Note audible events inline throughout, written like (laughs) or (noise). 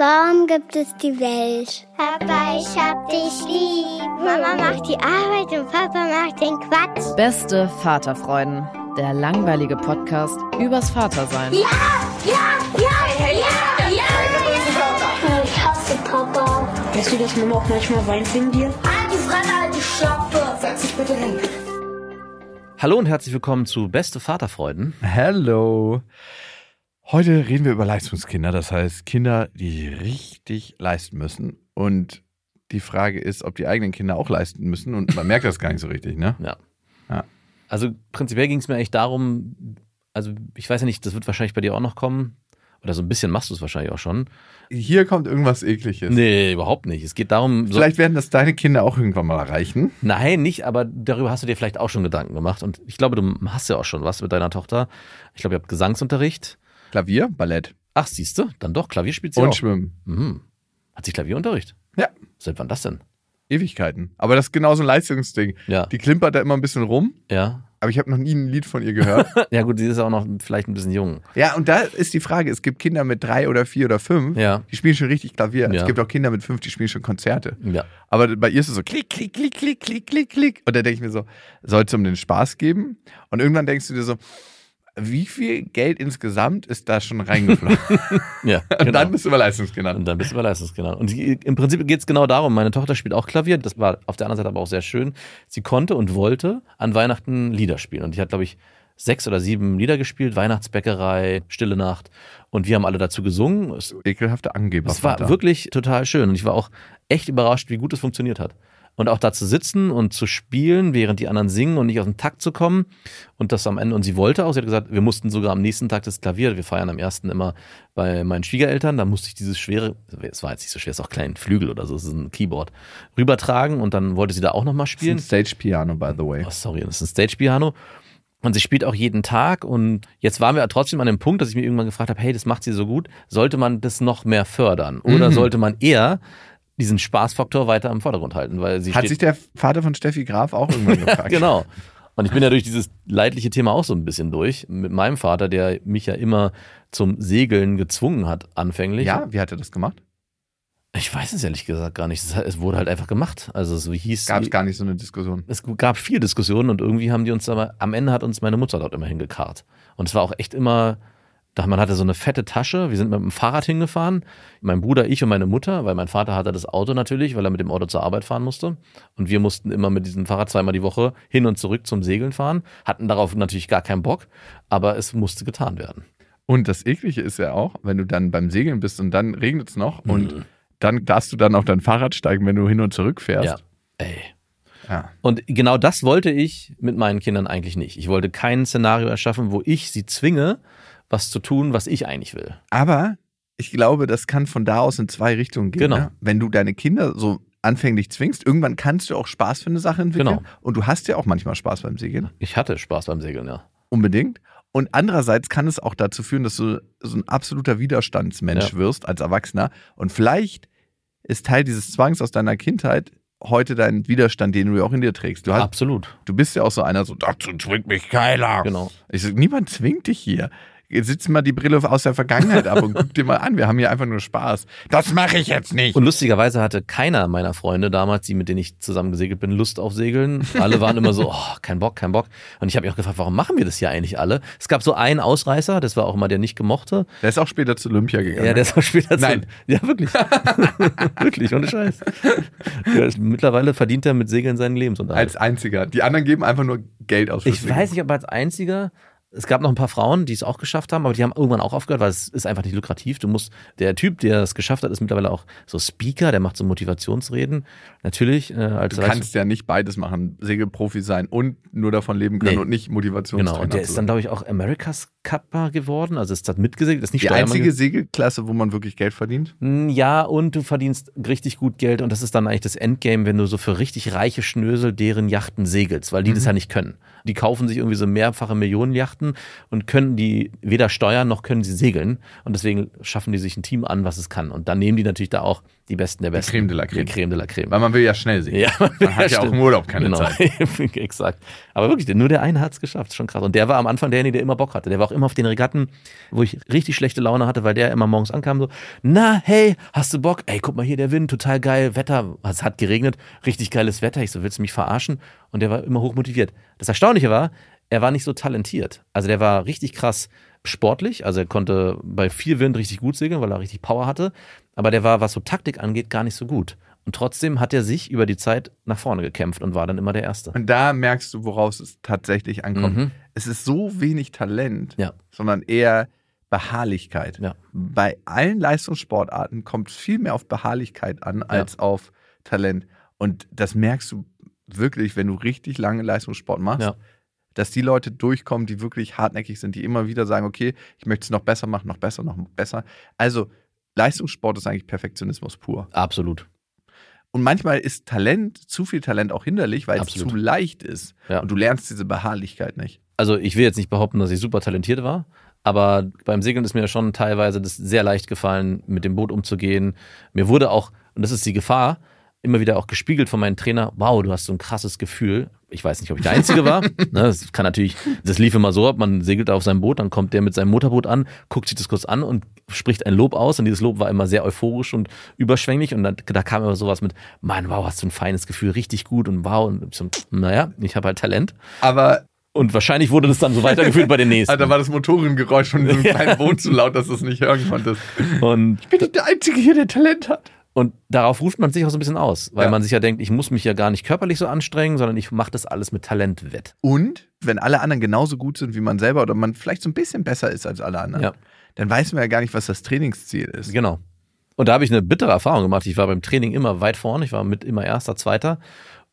Warum gibt es die Welt? Papa, ich hab dich lieb. Mama macht die Arbeit und Papa macht den Quatsch. Beste Vaterfreuden. Der langweilige Podcast übers Vatersein. Ja, ja, ja, ja, ja. Ich hasse Papa. Weißt du, dass Mama auch manchmal weint wegen dir? Halt die Fremde, halt die Schöpfe. Setz dich bitte hin. Hallo und herzlich willkommen zu Beste Vaterfreuden. Hallo. Heute reden wir über Leistungskinder, das heißt Kinder, die richtig leisten müssen. Und die Frage ist, ob die eigenen Kinder auch leisten müssen. Und man merkt das gar nicht so richtig, ne? Ja. Ja. Also prinzipiell ging es mir eigentlich darum, also ich weiß ja nicht, das wird wahrscheinlich bei dir auch noch kommen. Oder so ein bisschen machst du es wahrscheinlich auch schon. Hier kommt irgendwas Ekliges. Nee, überhaupt nicht. Es geht darum. So, Vielleicht werden das deine Kinder auch irgendwann mal erreichen. Nein, nicht, aber darüber hast du dir vielleicht auch schon Gedanken gemacht. Und ich glaube, du hast ja auch schon was mit deiner Tochter. Ich glaube, ihr habt Gesangsunterricht. Klavier, Ballett Ach, siehst du, dann doch, Klavier spielt sie und auch. Schwimmen. Mhm. Hat sie Klavierunterricht? Ja. Seit wann das denn? Ewigkeiten. Aber das ist genau so ein Leistungsding. Ja. Die klimpert da immer ein bisschen rum, Ja. aber ich habe noch nie ein Lied von ihr gehört. (laughs) Ja, gut, sie ist auch noch vielleicht ein bisschen jung. ja, und da ist die Frage, es gibt Kinder mit drei oder vier oder fünf, Ja. die spielen schon richtig Klavier. Ja. Es gibt auch Kinder mit fünf, die spielen schon Konzerte. Ja. Aber bei ihr ist es so klick, klick, klick, klick, klick, klick, klick. Und da denke ich mir so, soll es um den Spaß geben? Und irgendwann denkst du dir so, wie viel Geld insgesamt ist da schon reingeflossen? (laughs) Ja. (laughs) Und genau. dann bist du über Leistungskinder. Und dann bist du bei Leistungskindern. Und im Prinzip geht es genau darum, meine Tochter spielt auch Klavier, das war auf der anderen Seite aber auch sehr schön. Sie konnte und wollte an Weihnachten Lieder spielen. Und die hat, glaube ich, sechs oder sieben Lieder gespielt, Weihnachtsbäckerei, Stille Nacht. Und wir haben alle dazu gesungen. Es, Ekelhafte Angeber. es war wirklich total schön. Und ich war auch echt überrascht, wie gut es funktioniert hat. Und auch da zu sitzen und zu spielen, während die anderen singen und nicht aus dem Takt zu kommen. Und das am Ende, und sie wollte auch, sie hat gesagt, wir mussten sogar am nächsten Tag das Klavier, wir feiern am ersten immer bei meinen Schwiegereltern, da musste ich dieses schwere, es war jetzt nicht so schwer, es ist auch klein Flügel oder so, es ist ein Keyboard, rübertragen und dann wollte sie da auch nochmal Das ist ein spielen. Stage Piano, by the way. Oh, sorry, das ist ein Stage-Piano. Und sie spielt auch jeden Tag. Und jetzt waren wir trotzdem an dem Punkt, dass ich mir irgendwann gefragt habe, hey, das macht sie so gut. Sollte man das noch mehr fördern? Oder Mhm. sollte man eher diesen Spaßfaktor weiter im Vordergrund halten? Weil sie Hat sich der Vater von Steffi Graf auch irgendwann (laughs) gefragt? Genau. Und ich bin ja durch dieses leidliche Thema auch so ein bisschen durch. Mit meinem Vater, der mich ja immer zum Segeln gezwungen hat, anfänglich. Ja, wie hat er das gemacht? Ich weiß es ehrlich gesagt gar nicht. Es, wurde halt einfach gemacht. Also so hieß Gab es gar nicht so eine Diskussion. es gab viel Diskussionen und irgendwie haben die uns aber, am Ende hat uns meine Mutter dort immer hingekarrt. Und es war auch echt immer, man hatte so eine fette Tasche, wir sind mit dem Fahrrad hingefahren, mein Bruder, ich und meine Mutter, weil mein Vater hatte das Auto natürlich, weil er mit dem Auto zur Arbeit fahren musste. Und wir mussten immer mit diesem Fahrrad zweimal die Woche hin und zurück zum Segeln fahren, hatten darauf natürlich gar keinen Bock, aber es musste getan werden. Und das Eklige ist ja auch, wenn du dann beim Segeln bist und dann regnet es noch Mhm. und dann darfst du dann auf dein Fahrrad steigen, wenn du hin und zurück fährst. Ja. Ey. Ja. Und genau das wollte ich mit meinen Kindern eigentlich nicht. Ich wollte kein Szenario erschaffen, wo ich sie zwinge, was zu tun, was ich eigentlich will. Aber ich glaube, das kann von da aus in zwei Richtungen gehen. Genau. Ne? Wenn du deine Kinder so anfänglich zwingst, irgendwann kannst du auch Spaß für eine Sache entwickeln. Genau. Und du hast ja auch manchmal Spaß beim Segeln. Ich hatte Spaß beim Segeln, ja. Unbedingt. Und andererseits kann es auch dazu führen, dass du so ein absoluter Widerstandsmensch Ja. wirst als Erwachsener. Und vielleicht ist Teil dieses Zwangs aus deiner Kindheit heute dein Widerstand, den du ja auch in dir trägst. Du, hast, Absolut. du bist ja auch so einer, so, dazu zwingt mich keiner. Genau. Ich sag, niemand zwingt dich hier. Jetzt sitz mal die Brille aus der Vergangenheit ab und guck dir mal an. Wir haben hier einfach nur Spaß. Das mache ich jetzt nicht. Und lustigerweise hatte keiner meiner Freunde damals, die mit denen ich zusammen gesegelt bin, Lust auf Segeln. Alle waren immer so, oh, kein Bock, kein Bock. Und ich habe mich auch gefragt, warum machen wir das hier eigentlich alle? Es gab so einen Ausreißer, das war auch immer der nicht gemochte. der ist auch später zu Olympia gegangen. Ja, der ist auch später zu- Nein. Ja, wirklich. (laughs) wirklich, ohne Scheiß. Ja, mittlerweile verdient er mit Segeln seinen Lebensunterhalt. als einziger. Die anderen geben einfach nur Geld aus. Ich weiß nicht, ob als einziger. Es gab noch ein paar Frauen, die es auch geschafft haben, aber die haben irgendwann auch aufgehört, weil es ist einfach nicht lukrativ. Du musst, der Typ, der es geschafft hat, ist mittlerweile auch so Speaker, der macht so Motivationsreden. Natürlich, äh, als Du kannst ja nicht beides machen, Segelprofi sein und nur davon leben können Nee. und nicht Motivationstrainer Genau, und der ist dann, glaube ich, auch America's Cupper geworden. Also ist das mitgesegelt, ist nicht Die Steuermann einzige. Segelklasse, wo man wirklich Geld verdient. Mm, Ja, und du verdienst richtig gut Geld und das ist dann eigentlich das Endgame, wenn du so für richtig reiche Schnösel deren Yachten segelst, weil die Mhm. das ja nicht können. Die kaufen sich irgendwie so mehrfache Millionenjachten und können die weder steuern noch können sie segeln. Und deswegen schaffen die sich ein Team an, was es kann. Und dann nehmen die natürlich da auch die Besten der Besten. Creme de la Creme. Die Creme de la Creme. Weil man will ja schnell sehen. Ja, Man hat ja auch stimmt. im Urlaub keine genau. Zeit. (laughs) Exakt. Aber wirklich, nur der eine hat es geschafft. Schon krass. Und der war am Anfang derjenige, der immer Bock hatte. Der war auch immer auf den Regatten, wo ich richtig schlechte Laune hatte, weil der immer morgens ankam so, na, hey, hast du Bock? Ey, guck mal hier, der Wind, total geil, Wetter, es hat geregnet, richtig geiles Wetter. Ich so, willst du mich verarschen? Und der war immer hochmotiviert. Das Erstaunliche war, er war nicht so talentiert. Also der war richtig krass sportlich, also er konnte bei viel Wind richtig gut segeln, weil er richtig Power hatte, aber der war, was so Taktik angeht, gar nicht so gut. Und trotzdem hat er sich über die Zeit nach vorne gekämpft und war dann immer der Erste. Und da merkst du, woraus es tatsächlich ankommt. Mhm. Es ist so wenig Talent, Ja. sondern eher Beharrlichkeit. Ja. Bei allen Leistungssportarten kommt es viel mehr auf Beharrlichkeit an als auf Talent. Und das merkst du wirklich, wenn du richtig lange Leistungssport machst, Ja. dass die Leute durchkommen, die wirklich hartnäckig sind, die immer wieder sagen, okay, ich möchte es noch besser machen, noch besser, noch besser. Also Leistungssport ist eigentlich Perfektionismus pur. Absolut. Und manchmal ist Talent, zu viel Talent auch hinderlich, weil es Absolut. zu leicht ist. Ja. Und du lernst diese Beharrlichkeit nicht. Also ich will jetzt nicht behaupten, dass ich super talentiert war, aber beim Segeln ist mir schon teilweise das sehr leicht gefallen, mit dem Boot umzugehen. Mir wurde auch, und das ist die Gefahr, immer wieder auch gespiegelt von meinem Trainer, wow, du hast so ein krasses Gefühl. Ich weiß nicht, ob ich der Einzige war. (laughs) ne, das kann natürlich, das lief immer so ab, man segelt auf seinem Boot, dann kommt der mit seinem Motorboot an, guckt sich das kurz an und spricht ein Lob aus. Und dieses Lob war immer sehr euphorisch und überschwänglich. Und dann, da kam immer sowas mit, Mann, wow, hast du ein feines Gefühl, richtig gut und wow. Und ich so, naja, ich habe halt Talent. Aber Und wahrscheinlich wurde das dann so weitergeführt bei den (laughs) nächsten. Alter, war das Motorengeräusch von diesem (laughs) kleinen Boot zu laut, dass du es nicht hören konntest. Und, Ich bin nicht der Einzige hier, der Talent hat. Und darauf ruft man sich auch so ein bisschen aus, weil Ja. man sich ja denkt, ich muss mich ja gar nicht körperlich so anstrengen, sondern ich mache das alles mit Talent wett. Und wenn alle anderen genauso gut sind wie man selber oder man vielleicht so ein bisschen besser ist als alle anderen, Ja. dann weiß man ja gar nicht, was das Trainingsziel ist. Genau. Und da habe ich eine bittere Erfahrung gemacht. Ich war beim Training immer weit vorne. Ich war mit immer Erster, Zweiter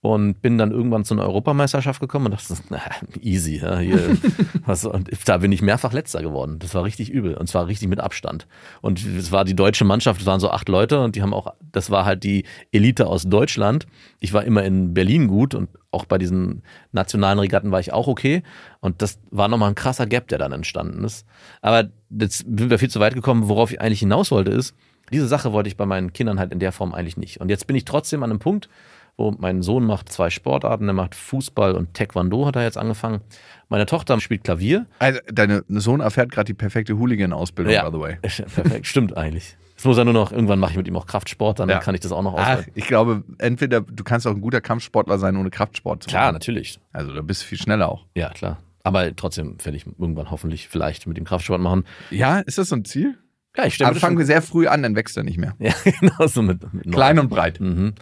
und bin dann irgendwann zu einer Europameisterschaft gekommen und dachte, (laughs) na, easy, ja, hier, (laughs) was, und da bin ich mehrfach Letzter geworden. Das war richtig übel und zwar richtig mit Abstand. Und es war die deutsche Mannschaft, es waren so acht Leute und die haben auch, das war halt die Elite aus Deutschland. Ich war immer in Berlin gut und auch bei diesen nationalen Regatten war ich auch okay. Und das war nochmal ein krasser Gap, der dann entstanden ist. Aber jetzt sind wir viel zu weit gekommen. Worauf ich eigentlich hinaus wollte, ist, diese Sache wollte ich bei meinen Kindern halt in der Form eigentlich nicht. Und jetzt bin ich trotzdem an einem Punkt, wo mein Sohn macht zwei Sportarten, der macht Fußball und Taekwondo hat er jetzt angefangen. Meine Tochter spielt Klavier. Also, dein Sohn erfährt gerade die perfekte Hooligan-Ausbildung, by the way. (laughs) Perfekt, stimmt eigentlich. Jetzt muss er nur noch, irgendwann mache ich mit ihm auch Kraftsport, dann Ja. kann ich das auch noch Ach, auswählen. ich glaube, entweder du kannst auch ein guter Kampfsportler sein, ohne Kraftsport zu Klar, machen. natürlich. Also da bist du viel schneller auch. Ja, klar. Aber trotzdem werde ich irgendwann hoffentlich vielleicht mit dem Kraftsport machen. Ja, ist das so ein Ziel? Ja, ich stelle Aber fangen wir sehr früh an, dann wächst er nicht mehr. (laughs) Ja, genau so mit, mit. Klein und breit. Mhm.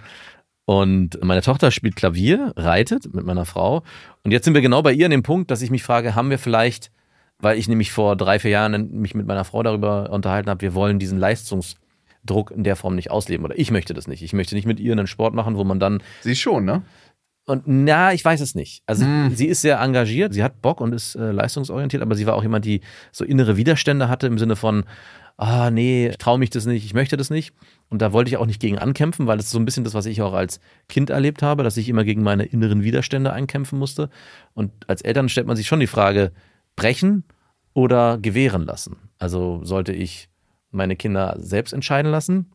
Und meine Tochter spielt Klavier, reitet mit meiner Frau. Und jetzt sind wir genau bei ihr an dem Punkt, dass ich mich frage, haben wir vielleicht, weil ich nämlich vor drei, vier Jahren mich mit meiner Frau darüber unterhalten habe, wir wollen diesen Leistungsdruck in der Form nicht ausleben. Oder ich möchte das nicht. Ich möchte nicht mit ihr einen Sport machen, wo man dann Sie schon, ne? und na, ich weiß es nicht. Also Hm. sie ist sehr engagiert, sie hat Bock und ist äh, leistungsorientiert, aber sie war auch jemand, die so innere Widerstände hatte im Sinne von, ah nee, ich traue mich das nicht, ich möchte das nicht. Und da wollte ich auch nicht gegen ankämpfen, weil das ist so ein bisschen das, was ich auch als Kind erlebt habe, dass ich immer gegen meine inneren Widerstände einkämpfen musste. Und als Eltern stellt man sich schon die Frage, brechen oder gewähren lassen. Also sollte ich meine Kinder selbst entscheiden lassen,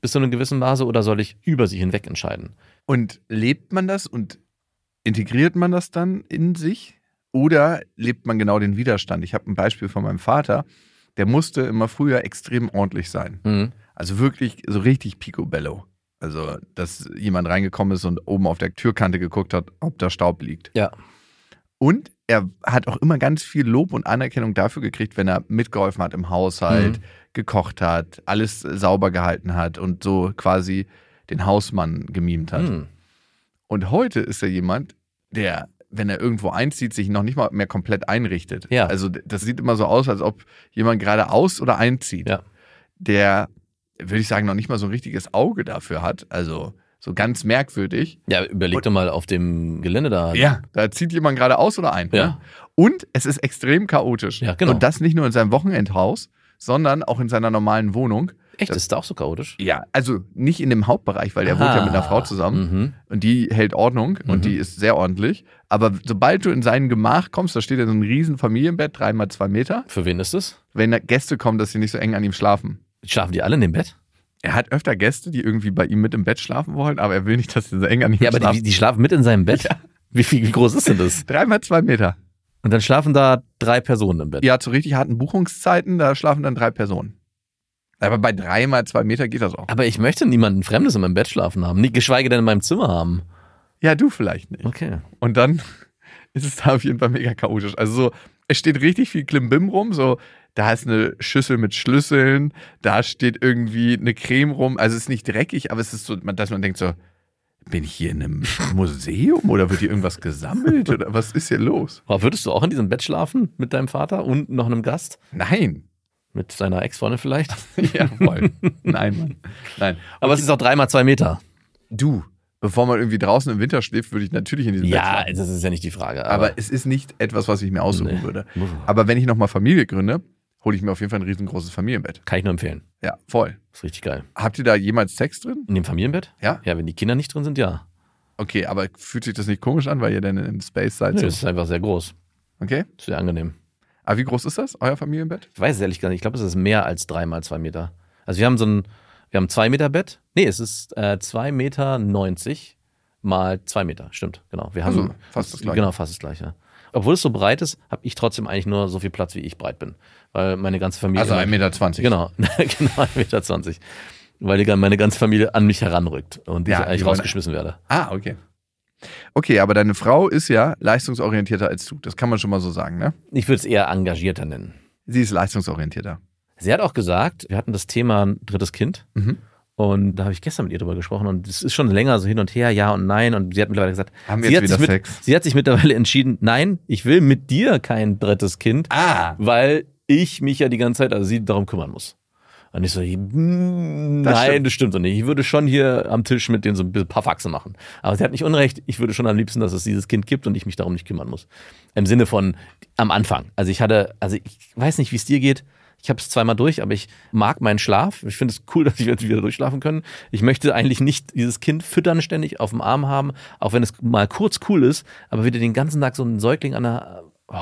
bis zu einer gewissen Maße, oder soll ich über sie hinweg entscheiden? Und lebt man das und integriert man das dann in sich? Oder lebt man genau den Widerstand? Ich habe ein Beispiel von meinem Vater, der musste immer früher extrem ordentlich sein. Mhm. Also wirklich so richtig picobello. Also, dass jemand reingekommen ist und oben auf der Türkante geguckt hat, ob da Staub liegt. Ja. Und er hat auch immer ganz viel Lob und Anerkennung dafür gekriegt, wenn er mitgeholfen hat im Haushalt, Mhm. gekocht hat, alles sauber gehalten hat und so quasi den Hausmann gemimt hat. Mhm. Und heute ist er jemand, der, wenn er irgendwo einzieht, sich noch nicht mal mehr komplett einrichtet. Ja. Also das sieht immer so aus, als ob jemand gerade aus- oder einzieht. Ja. Der, würde ich sagen, noch nicht mal so ein richtiges Auge dafür hat. Also so ganz merkwürdig. Ja, überleg Und- doch mal auf dem Gelände da. Ja, da zieht jemand gerade aus oder ein. Ja. Ne? Und es ist extrem chaotisch. Ja, genau. Und das nicht nur in seinem Wochenendhaus, sondern auch in seiner normalen Wohnung. Echt, ist da auch so chaotisch? Ja, also nicht in dem Hauptbereich, weil der wohnt ja mit einer Frau zusammen Mhm. und die hält Ordnung und Mhm. die ist sehr ordentlich. Aber sobald du in sein Gemach kommst, da steht ja so ein riesen Familienbett, dreimal zwei Meter. Für wen ist das? Wenn da Gäste kommen, dass sie nicht so eng an ihm schlafen. Schlafen die alle in dem Bett? Er hat öfter Gäste, die irgendwie bei ihm mit im Bett schlafen wollen, aber er will nicht, dass sie so eng an ihm Ja, aber schlafen. die, die schlafen mit in seinem Bett? Wie, viel, wie groß ist denn das? (laughs) dreimal zwei Meter. Und dann schlafen da drei Personen im Bett. Ja, zu richtig harten Buchungszeiten, da schlafen dann drei Personen. Aber bei dreimal zwei Meter geht das auch. Aber ich möchte niemanden Fremdes in meinem Bett schlafen haben. Geschweige denn in meinem Zimmer haben. Ja, du vielleicht nicht. Okay. Und dann (laughs) ist es da auf jeden Fall mega chaotisch. Also so, es steht richtig viel Klimbim rum, so, da ist eine Schüssel mit Schlüsseln, da steht irgendwie eine Creme rum. Also es ist nicht dreckig, aber es ist so, dass man denkt so, bin ich hier in einem (laughs) Museum oder wird hier irgendwas gesammelt oder was ist hier los? Aber würdest du auch in diesem Bett schlafen mit deinem Vater und noch einem Gast? Nein. Mit seiner Ex-Freundin vielleicht? (laughs) Ja, voll. Nein, Mann. Nein. Aber es ist auch dreimal zwei Meter. Du, bevor man irgendwie draußen im Winter schläft, würde ich natürlich in diesem Bett Ja, schlafen. das ist ja nicht die Frage. Aber es ist nicht etwas, was ich mir aussuchen Nee. würde. Aber wenn ich nochmal Familie gründe, hole ich mir auf jeden Fall ein riesengroßes Familienbett. kann ich nur empfehlen. Ja, voll. ist richtig geil. Habt ihr da jemals Sex drin? In dem Familienbett? Ja. Ja, wenn die Kinder nicht drin sind, ja. Okay, aber fühlt sich das nicht komisch an, weil ihr dann im Space seid? Nee, so? es ist einfach sehr groß. Okay. Sehr angenehm. Aber wie groß ist das, euer Familienbett? Ich weiß es ehrlich gesagt nicht. Ich glaube, es ist mehr als dreimal zwei Meter. Also wir haben so ein, wir haben ein zwei Meter Bett. Nee, es ist äh, zwei Meter neunzig mal zwei Meter. Stimmt, genau. Wir haben Also, fast das Gleiche. Genau, fast das gleiche. Obwohl es so breit ist, habe ich trotzdem eigentlich nur so viel Platz, wie ich breit bin. Weil meine ganze Familie. Also immer- 1,20 Meter. Genau, (laughs) genau, 1,20 Meter. Weil meine ganze Familie an mich heranrückt und ich Ja, eigentlich wollen- rausgeschmissen werde. Ah, okay. Okay, aber deine Frau ist ja leistungsorientierter als du. Das kann man schon mal so sagen, ne? Ich würde es eher engagierter nennen. Sie ist leistungsorientierter. Sie hat auch gesagt, wir hatten das Thema drittes Kind. Mhm. Und da habe ich gestern mit ihr drüber gesprochen und es ist schon länger so hin und her, ja und nein. Und sie hat mittlerweile gesagt, Haben wir sie, jetzt hat sich wieder mit, Sex? sie hat sich mittlerweile entschieden, nein, ich will mit dir kein drittes Kind, Ah, weil ich mich ja die ganze Zeit, also sie darum kümmern muss. Und ich so, hm, Das nein, stimmt. das stimmt doch nicht. Ich würde schon hier am Tisch mit denen so ein paar Faxe machen. Aber sie hat nicht unrecht. Ich würde schon am liebsten, dass es dieses Kind gibt und ich mich darum nicht kümmern muss. Im Sinne von am Anfang. Also ich hatte, also ich weiß nicht, wie es dir geht. Ich habe es zweimal durch, aber ich mag meinen Schlaf. Ich finde es cool, (laughs) dass ich jetzt wieder durchschlafen können. Ich möchte eigentlich nicht dieses Kind füttern ständig auf dem Arm haben, auch wenn es mal kurz cool ist, aber wieder den ganzen Tag so einen Säugling an der, oh,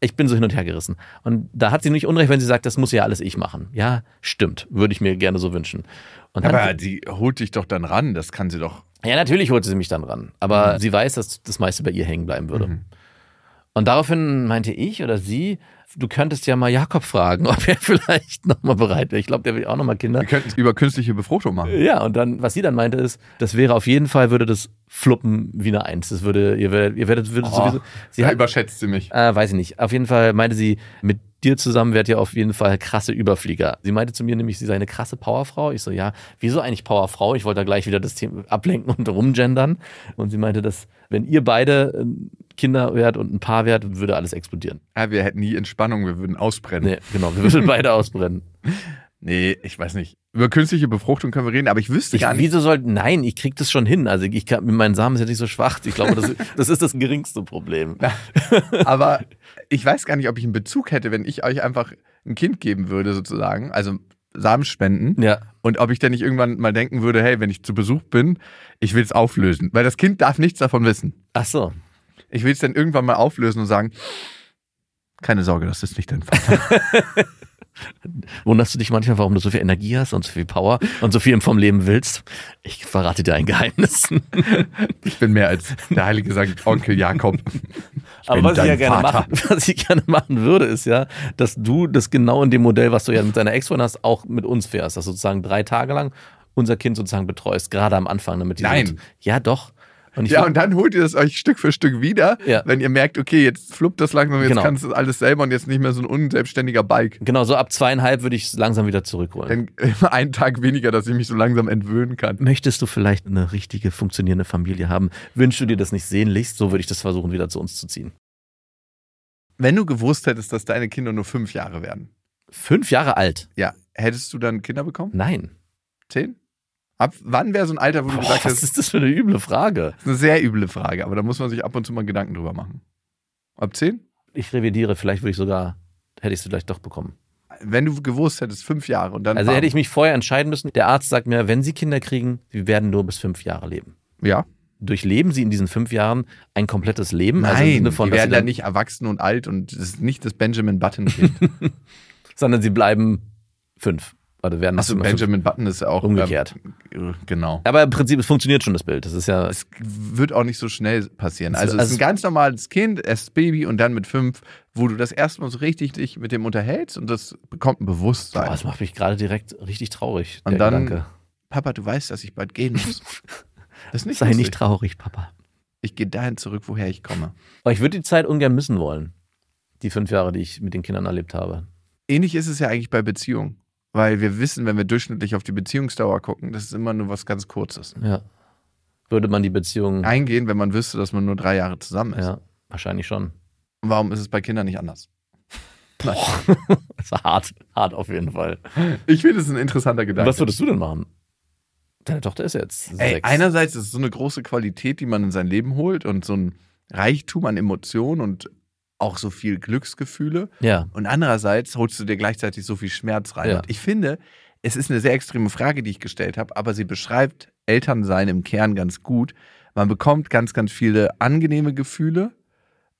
ich bin so hin und her gerissen. Und da hat sie nicht unrecht, wenn sie sagt, das muss ja alles ich machen. Ja, stimmt. Würde ich mir gerne so wünschen. Und dann, aber sie holt dich doch dann ran. Das kann sie doch. ja, natürlich holte sie mich dann ran. Aber sie weiß, dass das meiste bei ihr hängen bleiben würde. Und daraufhin meinte ich oder sie, du könntest ja mal Jakob fragen, ob er (laughs) vielleicht nochmal bereit wäre. Ich glaube, der will auch nochmal Kinder. Wir könnten über künstliche Befruchtung machen. Ja, und dann, was sie dann meinte, ist, das wäre auf jeden Fall, würde das fluppen wie eine Eins. Das würde, ihr werdet, ihr werdet, würde Oh, sowieso. Sie hat, überschätzt sie mich. äh, weiß ich nicht. Auf jeden Fall meinte sie, mit dir zusammen werdet ihr auf jeden Fall krasse Überflieger. Sie meinte zu mir nämlich, sie sei eine krasse Powerfrau. Ich so, ja, wieso eigentlich Powerfrau? Ich wollte da gleich wieder das Thema ablenken und rumgendern. Und sie meinte, dass, wenn ihr beide Kinder wärt und ein Paar wärt, würde alles explodieren. Ja, wir hätten nie Entspannung, wir würden ausbrennen. Nee, genau, wir würden beide ausbrennen. (laughs) Nee, ich weiß nicht. Über künstliche Befruchtung können wir reden, aber ich wüsste Ich, gar nicht. wieso soll, nein, ich krieg das schon hin. Also ich kann, mein Samen ist ja nicht so schwach. Ich glaube, das, (laughs) das ist das geringste Problem. Aber ich weiß gar nicht, ob ich einen Bezug hätte, wenn ich euch einfach ein Kind geben würde, sozusagen. Also Samen spenden. Ja, Und ob ich dann nicht irgendwann mal denken würde, hey, wenn ich zu Besuch bin, ich will es auflösen. Weil das Kind darf nichts davon wissen. ach so. Ich will es dann irgendwann mal auflösen und sagen, keine Sorge, das ist nicht dein Vater. (laughs) Wunderst du dich manchmal, warum du so viel Energie hast und so viel Power und so viel vom Leben willst? Ich verrate dir ein Geheimnis. (laughs) Ich bin mehr als der heilige Sankt Onkel Jakob. Ich Aber was ich, ja gerne machen, (laughs) was ich gerne machen würde, ist ja, dass du das genau in dem Modell, was du ja mit deiner Ex-Freundin hast, auch mit uns fährst. Dass du sozusagen drei Tage lang unser Kind sozusagen betreust, gerade am Anfang. Damit die Nein. Sind, ja, doch. Und Ja, und dann holt ihr das euch Stück für Stück wieder, Ja. wenn ihr merkt, okay, jetzt fluppt das langsam, jetzt Genau. kannst du alles selber und jetzt nicht mehr so ein unselbstständiger Bike. genau, so ab zweieinhalb würde ich es langsam wieder zurückholen. Dann immer einen Tag weniger, dass ich mich so langsam entwöhnen kann. Möchtest du vielleicht eine richtige, funktionierende Familie haben? Wünschst du dir das nicht sehnlichst? So würde ich das versuchen, wieder zu uns zu ziehen. Wenn du gewusst hättest, dass deine Kinder nur fünf Jahre werden, Fünf Jahre alt? ja, hättest du dann Kinder bekommen? Nein. Zehn? Ab wann wäre so ein Alter, wo du Boah, gesagt was hast, ist das für eine üble Frage? das ist eine sehr üble Frage, aber da muss man sich ab und zu mal Gedanken drüber machen. Ab zehn? Ich revidiere, vielleicht würde ich sogar, hätte ich es vielleicht doch bekommen. Wenn du gewusst hättest, fünf Jahre und dann. Also hätte ich mich vorher entscheiden müssen. Der Arzt sagt mir, wenn Sie Kinder kriegen, Sie werden nur bis fünf Jahre leben. Ja. Durchleben Sie in diesen fünf Jahren ein komplettes Leben? also im Nein, Sinne von, die werden Sie dann dann, nicht erwachsen und alt und es ist nicht das Benjamin Button-Kind. (laughs) sondern Sie bleiben fünf. Oder werden Achso. Benjamin Button ist auch. Umgekehrt. Ähm, genau. Aber im Prinzip, es funktioniert schon das Bild. Das ist ja. Es wird auch nicht so schnell passieren. Es- Also, es ist also- ein ganz normales Kind, erstes Baby und dann mit fünf, wo du das erste Mal so richtig dich mit dem unterhältst und das bekommt ein Bewusstsein. Boah, das macht mich gerade direkt richtig traurig. Und dann- Gedanke. Papa, du weißt, dass ich bald gehen muss. (laughs) Das ist nicht Sei lustig. nicht traurig, Papa. Ich gehe dahin zurück, woher ich komme. Aber ich würde die Zeit ungern missen wollen. Die fünf Jahre, die ich mit den Kindern erlebt habe. Ähnlich ist es ja eigentlich bei Beziehungen. Weil wir wissen, wenn wir durchschnittlich auf die Beziehungsdauer gucken, das ist immer nur was ganz Kurzes. Ja. Würde man die Beziehung. Eingehen, wenn man wüsste, dass man nur drei Jahre zusammen ist. Ja, wahrscheinlich schon. Warum ist es bei Kindern nicht anders? (laughs) Das war hart. Hart auf jeden Fall. Ich finde es ein interessanter Gedanke. Was würdest du denn machen? Deine Tochter ist jetzt Ey, sechs. einerseits ist es so eine große Qualität, die man in sein Leben holt und so ein Reichtum an Emotionen und auch so viel Glücksgefühle. ja. Und andererseits holst du dir gleichzeitig so viel Schmerz rein. Ja. Und ich finde, es ist eine sehr extreme Frage, die ich gestellt habe, aber sie beschreibt Elternsein im Kern ganz gut. Man bekommt ganz, ganz viele angenehme Gefühle,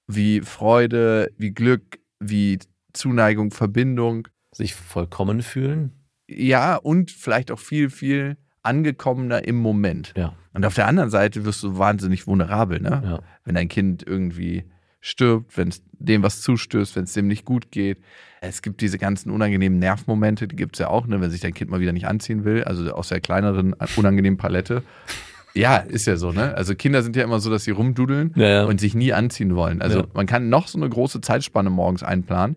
wie Freude, wie Glück, wie Zuneigung, Verbindung. Sich vollkommen fühlen. Ja, und vielleicht auch viel, viel angekommener im Moment. Ja. Und auf der anderen Seite wirst du wahnsinnig vulnerabel, ne? Ja. Wenn dein Kind irgendwie stirbt, wenn es dem was zustößt, wenn es dem nicht gut geht. Es gibt diese ganzen unangenehmen Nervmomente, die gibt es ja auch, ne? wenn sich dein Kind mal wieder nicht anziehen will, also aus der kleineren, unangenehmen Palette. Ja, ist ja so, ne? Also Kinder sind ja immer so, dass sie rumdudeln Ja, ja. und sich nie anziehen wollen. Also Ja. man kann noch so eine große Zeitspanne morgens einplanen.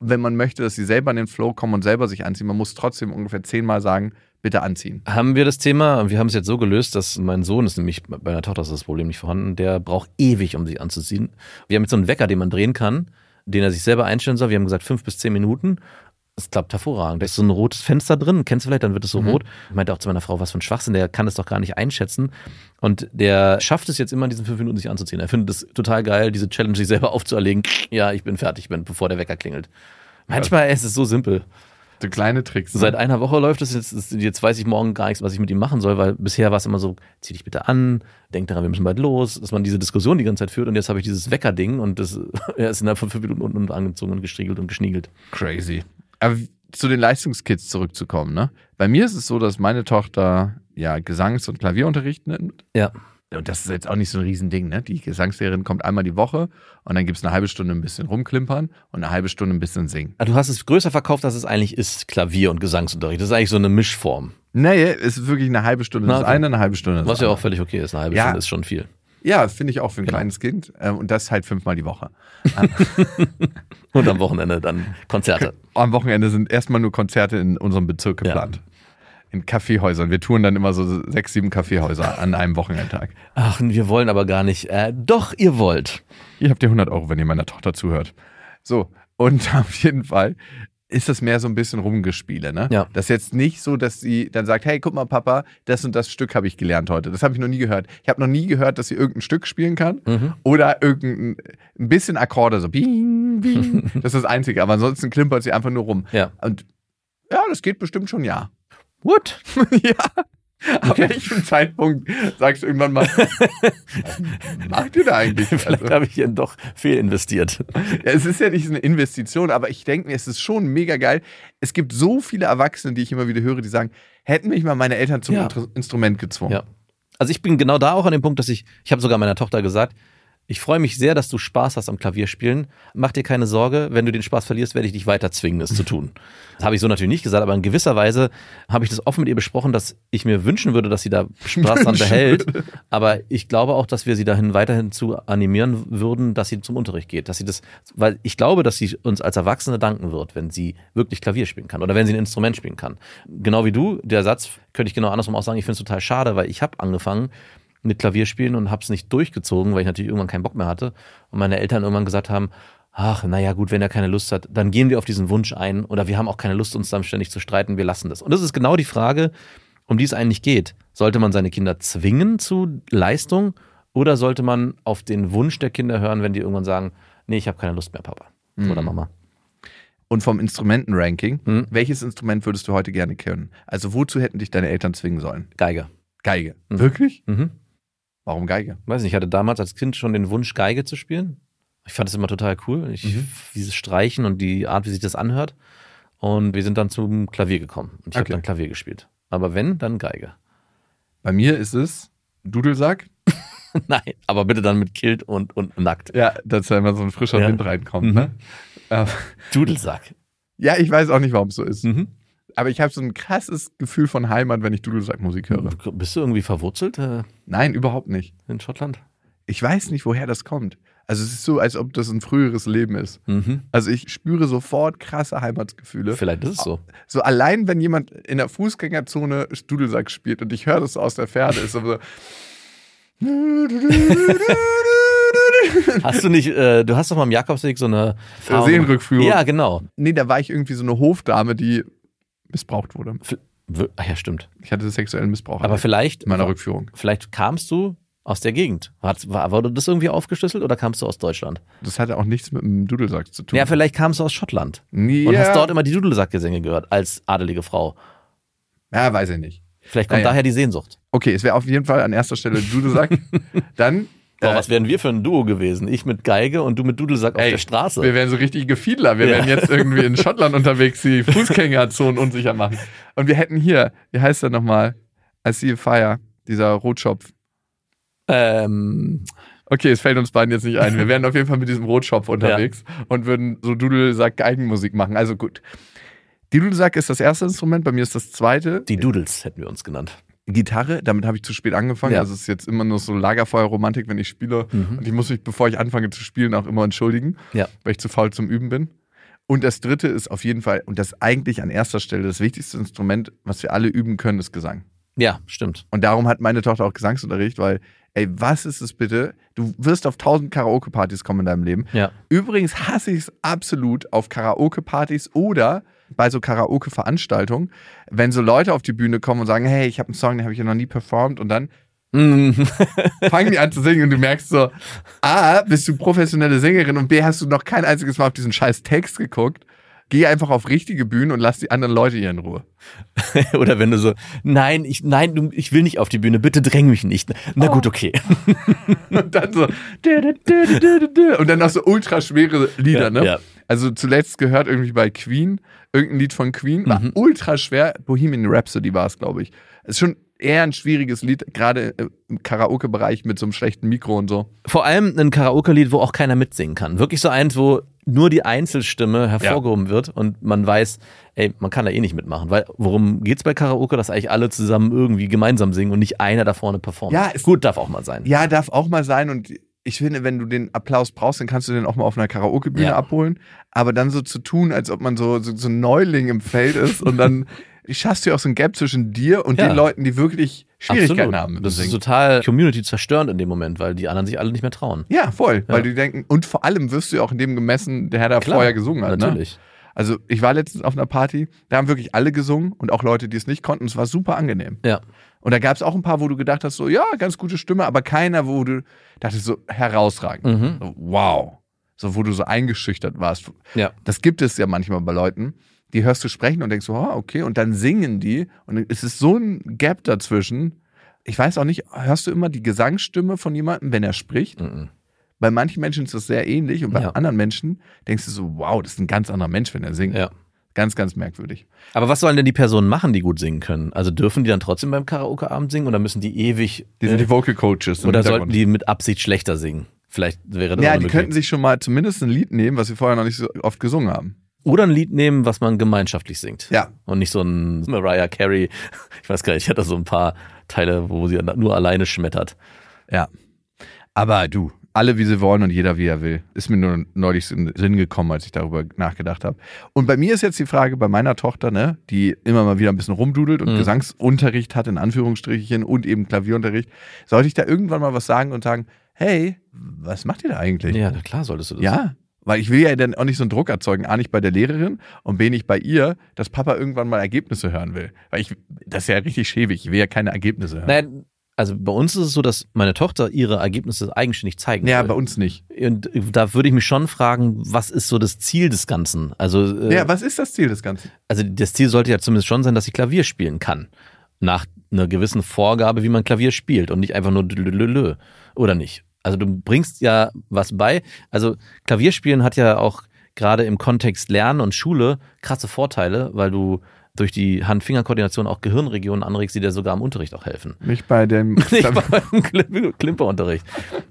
Wenn man möchte, dass sie selber in den Flow kommen und selber sich anziehen, man muss trotzdem ungefähr zehnmal sagen, bitte anziehen. Haben wir das Thema, und wir haben es jetzt so gelöst, dass mein Sohn ist nämlich, bei meiner Tochter ist das Problem nicht vorhanden, der braucht ewig, um sich anzuziehen. Wir haben jetzt so einen Wecker, den man drehen kann, den er sich selber einstellen soll. Wir haben gesagt, fünf bis zehn Minuten. Es klappt hervorragend. Da ist so ein rotes Fenster drin, kennst du vielleicht, dann wird es so Mhm. rot. Ich meinte auch zu meiner Frau, was für ein Schwachsinn, der kann es doch gar nicht einschätzen. Und der schafft es jetzt immer, in diesen fünf Minuten sich anzuziehen. Er findet es total geil, diese Challenge sich selber aufzuerlegen. Ja, ich bin fertig, bin, bevor der Wecker klingelt. Manchmal ist es so simpel. So kleine Tricks. ne? Seit einer Woche läuft es jetzt. Jetzt weiß ich morgen gar nichts, was ich mit ihm machen soll, weil bisher war es immer so, zieh dich bitte an, denk daran, wir müssen bald los, dass man diese Diskussion die ganze Zeit führt und jetzt habe ich dieses Wecker-Ding und das, (laughs) er ist innerhalb von fünf Minuten unten angezogen und gestriegelt und geschniegelt. Crazy. Aber zu den Leistungskids zurückzukommen, ne? Bei mir ist es so, dass meine Tochter ja Gesangs- und Klavierunterricht nimmt. Ja. Und das ist jetzt auch nicht so ein Riesending, ne? Die Gesangslehrerin kommt einmal die Woche und dann gibt es eine halbe Stunde ein bisschen rumklimpern und eine halbe Stunde ein bisschen singen. Ah, Du hast es größer verkauft, als es eigentlich ist, Klavier- und Gesangsunterricht. Das ist eigentlich so eine Mischform, Nee, es ist wirklich eine halbe Stunde Na, das okay. eine, eine halbe Stunde das was ja auch völlig okay ist. Eine halbe Ja. Stunde ist schon viel. Ja, finde ich auch für ein Genau. kleines Kind. Ähm, Und das halt fünfmal die Woche. (laughs) Und am Wochenende dann Konzerte. Am Wochenende sind erstmal nur Konzerte in unserem Bezirk geplant. In Kaffeehäusern. Wir touren dann immer so sechs, sieben Kaffeehäuser an einem Wochenendtag. Ach, wir wollen aber gar nicht. Äh, doch, ihr wollt. Ihr habt ja 100 Euro, wenn ihr meiner Tochter zuhört. So, und (laughs) auf jeden Fall ist das mehr so ein bisschen Rumgespiele, ne? Ja. Das ist jetzt nicht so, dass sie dann sagt, hey, guck mal, Papa, das und das Stück habe ich gelernt heute. Das habe ich noch nie gehört. Ich habe noch nie gehört, dass sie irgendein Stück spielen kann Mhm. oder irgendein ein bisschen Akkorde, so bing, bing. (laughs) Das ist das Einzige. Aber ansonsten klimpert sie einfach nur rum. Ja. Und ja, das geht bestimmt schon, ja. What? (laughs) ja. Ab welchem Zeitpunkt sagst du irgendwann mal, was (laughs) macht ihr da eigentlich? Vielleicht Also- habe ich hier doch fehlinvestiert. Ja, es ist ja nicht so eine Investition, aber ich denke mir, es ist schon mega geil. Es gibt so viele Erwachsene, die ich immer wieder höre, die sagen, hätten mich mal meine Eltern zum Ja. Instrument gezwungen. Ja. Also ich bin genau da auch an dem Punkt, dass ich, ich habe sogar meiner Tochter gesagt, ich freue mich sehr, dass du Spaß hast am Klavierspielen. Mach dir keine Sorge, wenn du den Spaß verlierst, werde ich dich weiter zwingen, es zu tun. (laughs) Das habe ich so natürlich nicht gesagt, aber in gewisser Weise habe ich das offen mit ihr besprochen, dass ich mir wünschen würde, dass sie da Spaß dran (laughs) behält. Aber ich glaube auch, dass wir sie dahin weiterhin zu animieren würden, dass sie zum Unterricht geht. Dass sie das, weil ich glaube, dass sie uns als Erwachsene danken wird, wenn sie wirklich Klavier spielen kann oder wenn sie ein Instrument spielen kann. Genau wie du, der Satz könnte ich genau andersrum auch sagen, ich finde es total schade, weil ich habe angefangen mit Klavierspielen und habe es nicht durchgezogen, weil ich natürlich irgendwann keinen Bock mehr hatte. Und meine Eltern irgendwann gesagt haben, ach, naja gut, wenn er keine Lust hat, dann gehen wir auf diesen Wunsch ein oder wir haben auch keine Lust, uns dann ständig zu streiten, wir lassen das. Und das ist genau die Frage, um die es eigentlich geht. Sollte man seine Kinder zwingen zu Leistung oder sollte man auf den Wunsch der Kinder hören, wenn die irgendwann sagen, nee, ich habe keine Lust mehr, Papa oder Mama? und vom Instrumentenranking, Mhm. welches Instrument würdest du heute gerne können? Also wozu hätten dich deine Eltern zwingen sollen? Geige. Geige. Mhm. Wirklich? Mhm. Warum Geige? Weiß nicht, ich hatte damals als Kind schon den Wunsch, Geige zu spielen. Ich fand es immer total cool. Ich, Mhm. Dieses Streichen und die Art, wie sich das anhört. Und wir sind dann zum Klavier gekommen. Und ich habe Okay. dann Klavier gespielt. Aber wenn, dann Geige. Bei mir ist es Dudelsack. (laughs) Nein, aber bitte dann mit Kilt und, und nackt. Ja, dass da immer so ein frischer Ja. Wind reinkommt. Mhm. Ne? Äh, Dudelsack. Ja, ich weiß auch nicht, warum es so ist. Mhm. Aber ich habe so ein krasses Gefühl von Heimat, wenn ich Dudelsackmusik höre. Bist du irgendwie verwurzelt äh, Nein, überhaupt nicht. in Schottland? Ich weiß nicht, woher das kommt. Also es ist so, als ob das ein früheres Leben ist. Mhm. Also ich spüre sofort krasse Heimatsgefühle. Vielleicht ist es so. So allein, wenn jemand in der Fußgängerzone Dudelsack spielt und ich höre das aus der Ferne, ist so. Hast du nicht, äh, du hast doch mal am Jakobsweg so eine Seelenrückführung. Ja, genau. nee, da war ich irgendwie so eine Hofdame, die missbraucht wurde. Ach ja, stimmt. Ich hatte sexuellen Missbrauch Aber in vielleicht, meiner Rückführung. vielleicht kamst du aus der Gegend. War, wurde das irgendwie aufgeschlüsselt oder kamst du aus Deutschland? Das hatte auch nichts mit dem Dudelsack zu tun. Ja, vielleicht kamst du aus Schottland ja. und hast dort immer die Dudelsackgesänge gehört als adelige Frau. Ja, weiß ich nicht. Vielleicht kommt Naja. daher die Sehnsucht. Okay, es wäre auf jeden Fall an erster Stelle Dudelsack. (laughs) Dann. Boah, äh, was wären wir für ein Duo gewesen? Ich mit Geige und du mit Dudelsack auf Ey, der Straße. Wir wären so richtige Gefiedler. Wir Ja. wären jetzt irgendwie in (laughs) Schottland unterwegs, die Fußgängerzonen unsicher machen. Und wir hätten hier, wie heißt der nochmal? I see a fire, dieser Rotschopf. ähm, Okay, es fällt uns beiden jetzt nicht ein. Wir (laughs) wären auf jeden Fall mit diesem Rotschopf unterwegs und würden so Dudelsack-Geigenmusik machen. Also gut. Die Dudelsack ist das erste Instrument, bei mir ist das zweite. die Doodles hätten wir uns genannt. Gitarre, damit habe ich zu spät angefangen. Ja. Also es ist jetzt immer nur so Lagerfeuerromantik, wenn ich spiele. Mhm. Und ich muss mich, bevor ich anfange zu spielen, auch immer entschuldigen, Ja. weil ich zu faul zum Üben bin. Und das dritte ist auf jeden Fall, und das eigentlich an erster Stelle, das wichtigste Instrument, was wir alle üben können, ist Gesang. Ja, stimmt. Und darum hat meine Tochter auch Gesangsunterricht, weil, ey, was ist es bitte? Du wirst auf tausend Karaoke-Partys kommen in deinem Leben. Ja. Übrigens hasse ich es absolut auf Karaoke-Partys oder bei so Karaoke-Veranstaltungen, wenn so Leute auf die Bühne kommen und sagen, hey, ich habe einen Song, den habe ich ja noch nie performt und dann Mhm. fangen die an zu singen und du merkst so, A, bist du professionelle Sängerin und B, hast du noch kein einziges Mal auf diesen scheiß Text geguckt. Geh einfach auf richtige Bühnen und lass die anderen Leute hier in Ruhe. (laughs) Oder wenn du so, nein, ich, nein, du, ich will nicht auf die Bühne, bitte dräng mich nicht. Na gut, okay. (laughs) Und dann so, und dann noch so ultra schwere Lieder, Ja, ne? ja. Also zuletzt gehört irgendwie bei Queen, irgendein Lied von Queen, war Mhm. ultra schwer. Bohemian Rhapsody war es, glaube ich. Ist schon eher ein schwieriges Lied, gerade im Karaoke-Bereich mit so einem schlechten Mikro und so. Vor allem ein Karaoke-Lied, wo auch keiner mitsingen kann. Wirklich so eins, wo nur die Einzelstimme hervorgehoben wird und man weiß, ey, man kann da eh nicht mitmachen. Weil worum geht's bei Karaoke? Dass eigentlich alle zusammen irgendwie gemeinsam singen und nicht einer da vorne performt. Ja, es- Gut, darf auch mal sein. Ja, darf auch mal sein und ich finde, wenn du den Applaus brauchst, dann kannst du den auch mal auf einer Karaoke-Bühne Ja. abholen. Aber dann so zu tun, als ob man so, so, so ein Neuling im Feld ist und dann (laughs) schaffst du ja auch so ein Gap zwischen dir und Ja. den Leuten, die wirklich Schwierigkeiten Absolut. haben Das ist total Community zerstörend in dem Moment, weil die anderen sich alle nicht mehr trauen. Ja, voll. Ja. Weil die denken, und vor allem wirst du ja auch in dem gemessen, der Herr da vorher gesungen hat. Ne? Natürlich. Also ich war letztens auf einer Party, da haben wirklich alle gesungen und auch Leute, die es nicht konnten. Es war super angenehm. Ja. Und da gab es auch ein paar, wo du gedacht hast, so ja, ganz gute Stimme, aber keiner, wo du dachtest, so herausragend. Mhm. So, wow. So, wo du so eingeschüchtert warst. Ja. Das gibt es ja manchmal bei Leuten. Die hörst du sprechen und denkst so, oh, okay, und dann singen die und es ist so ein Gap dazwischen. Ich weiß auch nicht, hörst du immer die Gesangsstimme von jemandem, wenn er spricht? Mhm. Bei manchen Menschen ist das sehr ähnlich und bei Ja. anderen Menschen denkst du so, wow, das ist ein ganz anderer Mensch, wenn er singt. Ja. Ganz, ganz merkwürdig. Aber was sollen denn die Personen machen, die gut singen können? Also dürfen die dann trotzdem beim Karaoke-Abend singen oder müssen die ewig Die sind äh, die Vocal Coaches. oder sollten die mit Absicht schlechter singen? Vielleicht wäre das Ja, die könnten sich schon mal zumindest ein Lied nehmen, was sie vorher noch nicht so oft gesungen haben. Oder ein Lied nehmen, was man gemeinschaftlich singt. Ja. Und nicht so ein Mariah Carey. (laughs) Ich weiß gar nicht, ich hatte so ein paar Teile, wo sie nur alleine schmettert. Ja. Aber du, alle wie sie wollen und jeder wie er will. Ist mir nur neulich in den Sinn gekommen, als ich darüber nachgedacht habe. Und bei mir ist jetzt die Frage, bei meiner Tochter, ne, die immer mal wieder ein bisschen rumdudelt und Mhm. Gesangsunterricht hat, in Anführungsstrichen, und eben Klavierunterricht, sollte ich da irgendwann mal was sagen und sagen, hey, was macht ihr da eigentlich? Ja, na klar solltest du das. Ja, weil ich will ja dann auch nicht so einen Druck erzeugen, A nicht bei der Lehrerin und B nicht bei ihr, dass Papa irgendwann mal Ergebnisse hören will. Weil ich, das ist ja richtig schäbig, ich will ja keine Ergebnisse hören. Naja, Also bei uns ist es so, dass meine Tochter ihre Ergebnisse eigenständig zeigen Ja, will. bei uns nicht. Und da würde ich mich schon fragen, was ist so das Ziel des Ganzen? Also, äh, Ja, was ist das Ziel des Ganzen? also das Ziel sollte ja zumindest schon sein, dass sie Klavier spielen kann. Nach einer gewissen Vorgabe, wie man Klavier spielt und nicht einfach nur lö, oder nicht. Also du bringst ja was bei. Also Klavierspielen hat ja auch gerade im Kontext Lernen und Schule krasse Vorteile, weil du durch die Hand-Finger-Koordination auch Gehirnregionen anregst, die dir sogar im Unterricht auch helfen. Nicht bei dem. (laughs) Ich war beim Klim- Klimperunterricht.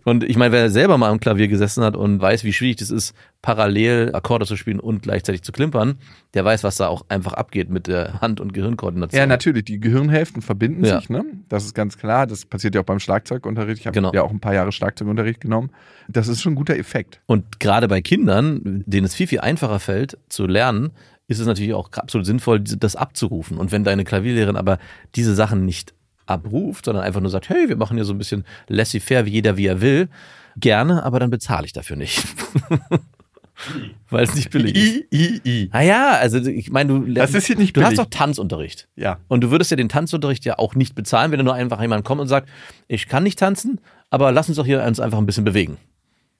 Und ich meine, wer selber mal am Klavier gesessen hat und weiß, wie schwierig das ist, parallel Akkorde zu spielen und gleichzeitig zu klimpern, der weiß, was da auch einfach abgeht mit der Hand- und Gehirnkoordination. Ja, natürlich. Die Gehirnhälften verbinden Ja. sich, ne? Das ist ganz klar. Das passiert ja auch beim Schlagzeugunterricht. Ich habe Genau. ja auch ein paar Jahre Schlagzeugunterricht genommen. Das ist schon ein guter Effekt. Und gerade bei Kindern, denen es viel, viel einfacher fällt zu lernen, ist es natürlich auch absolut sinnvoll, das abzurufen. Und wenn deine Klavierlehrerin aber diese Sachen nicht abruft, sondern einfach nur sagt, hey, wir machen hier so ein bisschen laissez-faire, wie jeder wie er will, gerne, aber dann bezahle ich dafür nicht. (laughs) Weil es nicht billig ist. I, I, I. Naja, also ich meine, du, Das ist hier nicht du hast doch Tanzunterricht. Ja. Und du würdest ja den Tanzunterricht ja auch nicht bezahlen, wenn da nur einfach jemand kommt und sagt, ich kann nicht tanzen, aber lass uns doch hier uns einfach ein bisschen bewegen.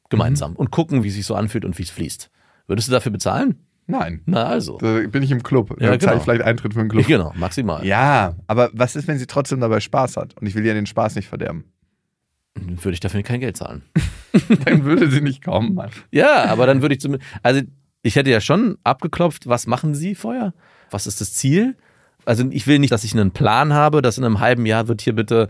Gemeinsam. Und gucken, wie es sich so anfühlt und wie es fließt. Würdest du dafür bezahlen? Nein. Na also. Da bin ich im Club. Ja, da zahle genau. ich vielleicht Eintritt für einen Club. Genau, maximal. Ja, aber was ist, wenn sie trotzdem dabei Spaß hat? Und ich will ihr den Spaß nicht verderben. Würde ich dafür kein Geld zahlen. (laughs) Dann würde sie nicht kommen, Mann. Ja, aber dann würde ich zumindest, also ich hätte ja schon abgeklopft, was machen Sie vorher? Was ist das Ziel? Also ich will nicht, dass ich einen Plan habe, dass in einem halben Jahr wird hier bitte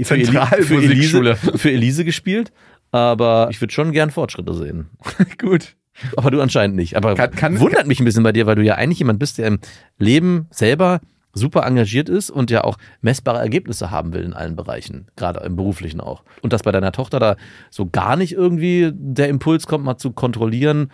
für, Eli für. Elise, für Elise gespielt. Aber ich würde schon gern Fortschritte sehen. (laughs) Gut. Aber du anscheinend nicht. Aber Kann- kann- wundert mich ein bisschen bei dir, weil du ja eigentlich jemand bist, der im Leben selber super engagiert ist und ja auch messbare Ergebnisse haben will in allen Bereichen, gerade im beruflichen auch. Und dass bei deiner Tochter da so gar nicht irgendwie der Impuls kommt, mal zu kontrollieren,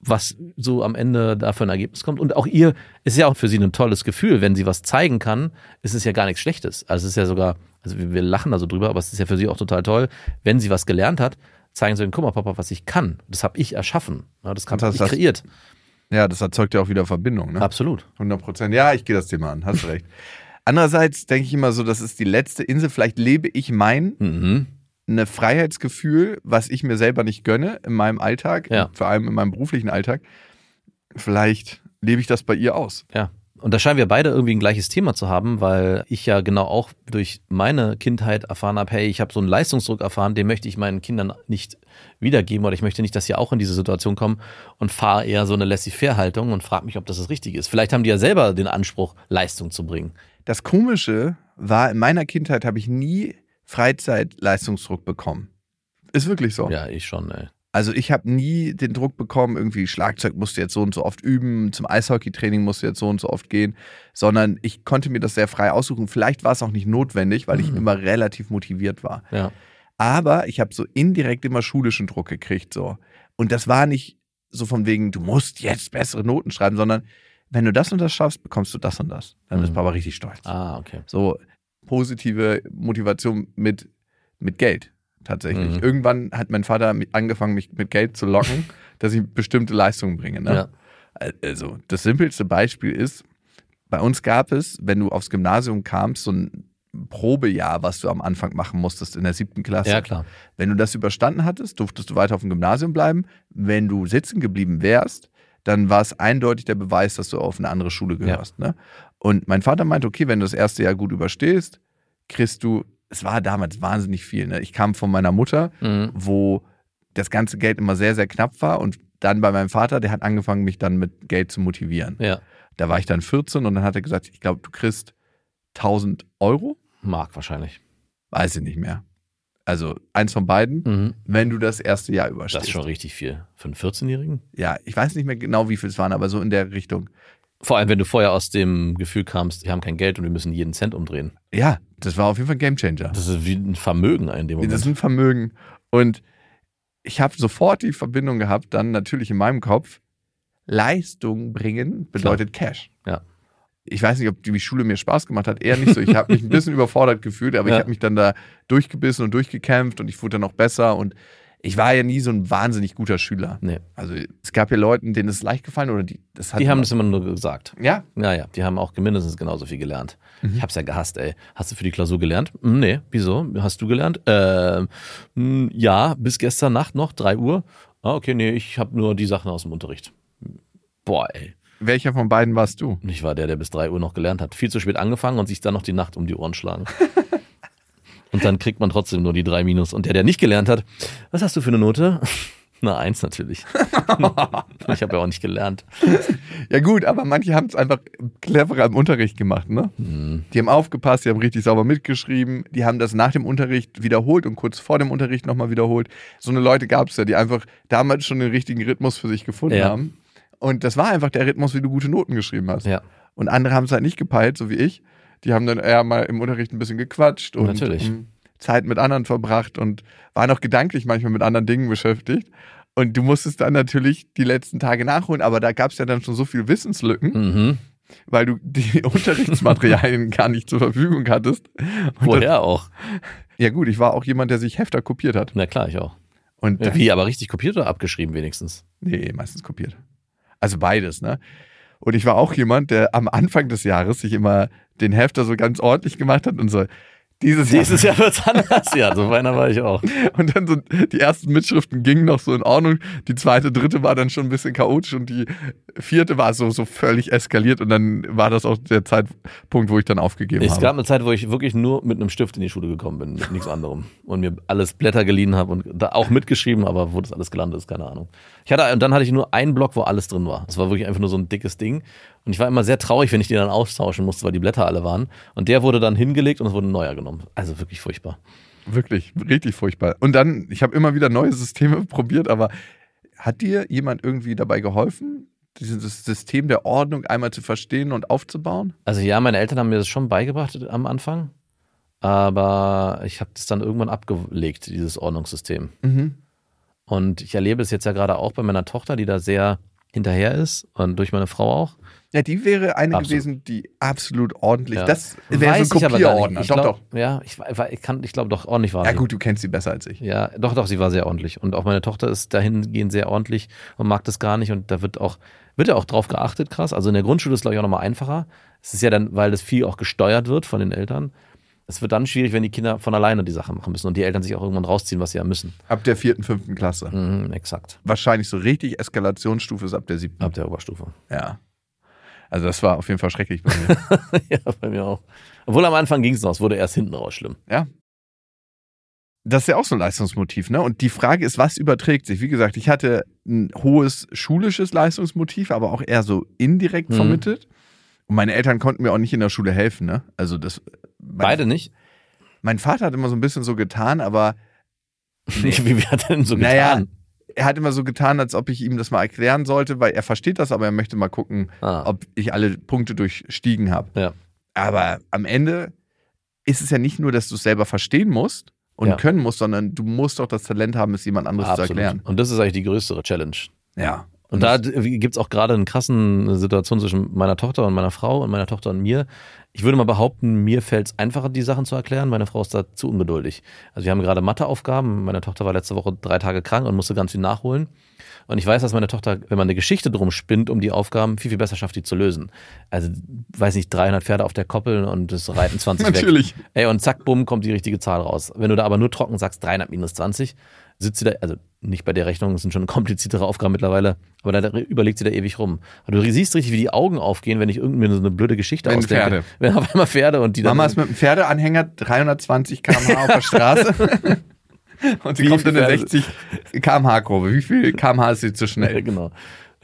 was so am Ende da für ein Ergebnis kommt. Und auch ihr ist ja auch für sie ein tolles Gefühl, wenn sie was zeigen kann, ist es ja gar nichts Schlechtes. Also es ist ja sogar, also wir wir lachen da so drüber, aber es ist ja für sie auch total toll, wenn sie was gelernt hat, zeigen sie, guck mal, Papa, was ich kann. Das habe ich erschaffen. Ja, Das habe ich das- kreiert. Ja, das erzeugt ja auch wieder Verbindung, ne? Absolut. 100 Prozent. Ja, ich gehe das Thema an. Hast recht. Andererseits denke ich immer so, das ist die letzte Insel. Vielleicht lebe ich mein Mhm. eine Freiheitsgefühl, was ich mir selber nicht gönne in meinem Alltag, Ja. vor allem in meinem beruflichen Alltag. Vielleicht lebe ich das bei ihr aus. Ja. Und da scheinen wir beide irgendwie ein gleiches Thema zu haben, weil ich ja genau auch durch meine Kindheit erfahren habe, hey, ich habe so einen Leistungsdruck erfahren, den möchte ich meinen Kindern nicht wiedergeben oder ich möchte nicht, dass sie auch in diese Situation kommen und fahre eher so eine Laissez-faire-Haltung und frage mich, ob das das Richtige ist. Vielleicht haben die ja selber den Anspruch, Leistung zu bringen. Das Komische war, in meiner Kindheit habe ich nie Freizeitleistungsdruck bekommen. Ist wirklich so. Ja, ich schon, ey. Also ich habe nie den Druck bekommen, irgendwie Schlagzeug musst du jetzt so und so oft üben, zum Eishockeytraining musst du jetzt so und so oft gehen, sondern ich konnte mir das sehr frei aussuchen. Vielleicht war es auch nicht notwendig, weil ich Mhm. immer relativ motiviert war. Ja. Aber ich habe so indirekt immer schulischen Druck gekriegt so. Und das war nicht so von wegen, du musst jetzt bessere Noten schreiben, sondern wenn du das und das schaffst, bekommst du das und das. Dann ist Mhm. Papa richtig stolz. Ah, okay. So positive Motivation mit, mit Geld tatsächlich. Mhm. Irgendwann hat mein Vater angefangen, mich mit Geld zu locken, (laughs) dass ich bestimmte Leistungen bringe. Ne? Ja. Also das simpelste Beispiel ist, bei uns gab es, wenn du aufs Gymnasium kamst, so ein Probejahr, was du am Anfang machen musstest in der siebten Klasse. Ja, klar. Wenn du das überstanden hattest, durftest du weiter auf dem Gymnasium bleiben. Wenn du sitzen geblieben wärst, dann war es eindeutig der Beweis, dass du auf eine andere Schule gehörst. Ne? Und mein Vater meinte, okay, wenn du das erste Jahr gut überstehst, kriegst du, es war damals wahnsinnig viel. Ne? Ich kam von meiner Mutter, Mhm. wo das ganze Geld immer sehr, sehr knapp war. Und dann bei meinem Vater, der hat angefangen, mich dann mit Geld zu motivieren. Ja. Da war ich dann 14 und dann hat er gesagt, ich glaube, du kriegst 1000 Euro. Mark wahrscheinlich. Weiß ich nicht mehr. Also eins von beiden, Mhm. wenn du das erste Jahr Das überstehst. ist schon richtig viel. Für einen 14-Jährigen? Ja, ich weiß nicht mehr genau, wie viel es waren, aber so in der Richtung. Vor allem, wenn du vorher aus dem Gefühl kamst, wir haben kein Geld und wir müssen jeden Cent umdrehen. Ja, das war auf jeden Fall ein Gamechanger. Das ist wie ein Vermögen in dem Moment. Das ist ein Vermögen. Und ich habe sofort die Verbindung gehabt, dann natürlich in meinem Kopf, Leistung bringen bedeutet Cash. Ja. Ich weiß nicht, ob die Schule mir Spaß gemacht hat, eher nicht so. Ich habe mich ein bisschen (laughs) überfordert gefühlt, aber Ja. ich habe mich dann da durchgebissen und durchgekämpft und ich wurde dann noch besser und ich war ja nie so ein wahnsinnig guter Schüler. Nee. Also es gab ja Leute, denen es leicht gefallen oder die das hat Die haben das immer nur gesagt. ja Naja, die haben auch mindestens genauso viel gelernt. Mhm. Ich hab's ja gehasst, ey. Hast du für die Klausur gelernt? Hm, nee, wieso? Hast du gelernt? Ähm, hm, ja, bis gestern Nacht noch, 3 Uhr. Ah, okay, nee, ich habe nur die Sachen aus dem Unterricht. Boah, ey. welcher von beiden warst du? Ich war der, der bis 3 Uhr noch gelernt hat. Viel zu spät angefangen und sich dann noch die Nacht um die Ohren schlagen. (laughs) und dann kriegt man trotzdem nur die drei Minus. Und der, der nicht gelernt hat, was hast du für eine Note? (laughs) Na, eins natürlich. (laughs) ich habe ja auch nicht gelernt. Ja gut, aber manche haben es einfach cleverer im Unterricht gemacht, ne? Hm. Die haben aufgepasst, die haben richtig sauber mitgeschrieben, die haben das nach dem Unterricht wiederholt und kurz vor dem Unterricht nochmal wiederholt. So eine Leute gab es ja, die einfach damals schon den richtigen Rhythmus für sich gefunden Ja. haben. Und das war einfach der Rhythmus, wie du gute Noten geschrieben hast. Ja. Und andere haben es halt nicht gepeilt, so wie ich. Die haben dann eher mal im Unterricht ein bisschen gequatscht und Natürlich. ähm, Zeit mit anderen verbracht und waren auch gedanklich manchmal mit anderen Dingen beschäftigt. Und du musstest dann natürlich die letzten Tage nachholen, aber da gab es ja dann schon so viel Wissenslücken, Mhm. weil du die (laughs) Unterrichtsmaterialien gar nicht zur Verfügung hattest. Und Woher auch? Das, ja gut, ich war auch jemand, der sich Hefter kopiert hat. Na klar, ich auch. Und Ja, Wie, aber richtig kopiert oder abgeschrieben wenigstens? Nee, meistens kopiert. Also beides, ne? Und ich war auch jemand, der am Anfang des Jahres sich immer den Hefter so ganz ordentlich gemacht hat und so, dieses Jahr. Dieses Jahr wird's anders. Ja, so einer war ich auch. (laughs) Und dann so, die ersten Mitschriften gingen noch so in Ordnung. Die zweite, dritte war dann schon ein bisschen chaotisch und die vierte war so, so völlig eskaliert und dann war das auch der Zeitpunkt, wo ich dann aufgegeben Es habe. gab eine Zeit, wo ich wirklich nur mit einem Stift in die Schule gekommen bin, mit nichts anderem. Und mir alles Blätter geliehen habe und da auch mitgeschrieben, aber wo das alles gelandet ist, keine Ahnung. Ich hatte, und dann hatte ich nur einen Block, wo alles drin war. Es war wirklich einfach nur so ein dickes Ding. Und ich war immer sehr traurig, wenn ich die dann austauschen musste, weil die Blätter alle waren. Und der wurde dann hingelegt und es wurde ein neuer genommen. Also wirklich furchtbar. Wirklich, richtig furchtbar. Und dann, ich habe immer wieder neue Systeme (laughs) probiert, aber hat dir jemand irgendwie dabei geholfen, dieses System der Ordnung einmal zu verstehen und aufzubauen? Also ja, meine Eltern haben mir das schon beigebracht am Anfang. Aber ich habe das dann irgendwann abgelegt, dieses Ordnungssystem. Mhm. Und ich erlebe es jetzt ja gerade auch bei meiner Tochter, die da sehr hinterher ist und durch meine Frau auch. Ja, die wäre eine Absolut. gewesen, die absolut ordentlich. Ja. Das wäre so ein Kopierordner. Doch, Ich doch. glaub, Ja, ich, ich, kann, ich glaube doch ordentlich war Ja, sie. gut, du kennst sie besser als ich. Ja, doch, doch, sie war sehr ordentlich. Und auch meine Tochter ist dahingehend sehr ordentlich und mag das gar nicht. Und da wird auch, wird ja auch drauf geachtet, krass. Also in der Grundschule ist es, glaube ich, auch nochmal einfacher. Es ist ja dann, weil das viel auch gesteuert wird von den Eltern. Es wird dann schwierig, wenn die Kinder von alleine die Sachen machen müssen und die Eltern sich auch irgendwann rausziehen, was sie ja müssen. Ab der vierten, fünften Klasse. Mhm, exakt. Wahrscheinlich so richtig Eskalationsstufe ist ab der siebten. Ab der Oberstufe. Ja. Also das war auf jeden Fall schrecklich bei mir. (laughs) ja, bei mir auch. Obwohl am Anfang ging es noch, es wurde erst hinten raus schlimm. ja. Das ist ja auch so ein Leistungsmotiv, ne? Und die Frage ist, was überträgt sich? Wie gesagt, ich hatte ein hohes schulisches Leistungsmotiv, aber auch eher so indirekt Mhm. vermittelt. Und meine Eltern konnten mir auch nicht in der Schule helfen, ne? Also das. Beide nicht? Mein Vater hat immer so ein bisschen so getan, aber (laughs) Wie, wie hat er denn so Naja, getan? Er hat immer so getan, als ob ich ihm das mal erklären sollte, weil er versteht das, aber er möchte mal gucken, Ah, ob ich alle Punkte durchstiegen habe. Ja. Aber am Ende ist es ja nicht nur, dass du es selber verstehen musst und Ja. können musst, sondern du musst doch das Talent haben, es jemand anderes zu erklären. Und das ist eigentlich die größere Challenge. Ja. Und da gibt es auch gerade eine krassen Situation zwischen meiner Tochter und meiner Frau und meiner Tochter und mir. Ich würde mal behaupten, mir fällt es einfacher, die Sachen zu erklären. Meine Frau ist da zu ungeduldig. Also wir haben gerade Matheaufgaben. Meine Tochter war letzte Woche drei Tage krank und musste ganz viel nachholen. Und ich weiß, dass meine Tochter, wenn man eine Geschichte drum spinnt, um die Aufgaben, viel, viel besser schafft, die zu lösen. Also, weiß nicht, 300 Pferde auf der Koppel und es reiten 20 (laughs) weg. Natürlich. Ey, und zack, bumm, kommt die richtige Zahl raus. Wenn du da aber nur trocken sagst, 300 minus 20, sitzt sie da, also nicht bei der Rechnung, das sind schon (laughs) kompliziertere Aufgaben mittlerweile, aber da überlegt sie da ewig rum. Und du siehst richtig, wie die Augen aufgehen, wenn ich irgendwie so eine blöde Geschichte Wenn ausdenke. Pferde. Wenn auf einmal Pferde und die dann. Mama ist mit einem Pferdeanhänger 320 km/h auf der Straße. (laughs) und sie Wie kommt in eine Pferde- 60 km/h Kurve. Wie viel km/h ist sie zu Ja, schnell? (laughs) genau.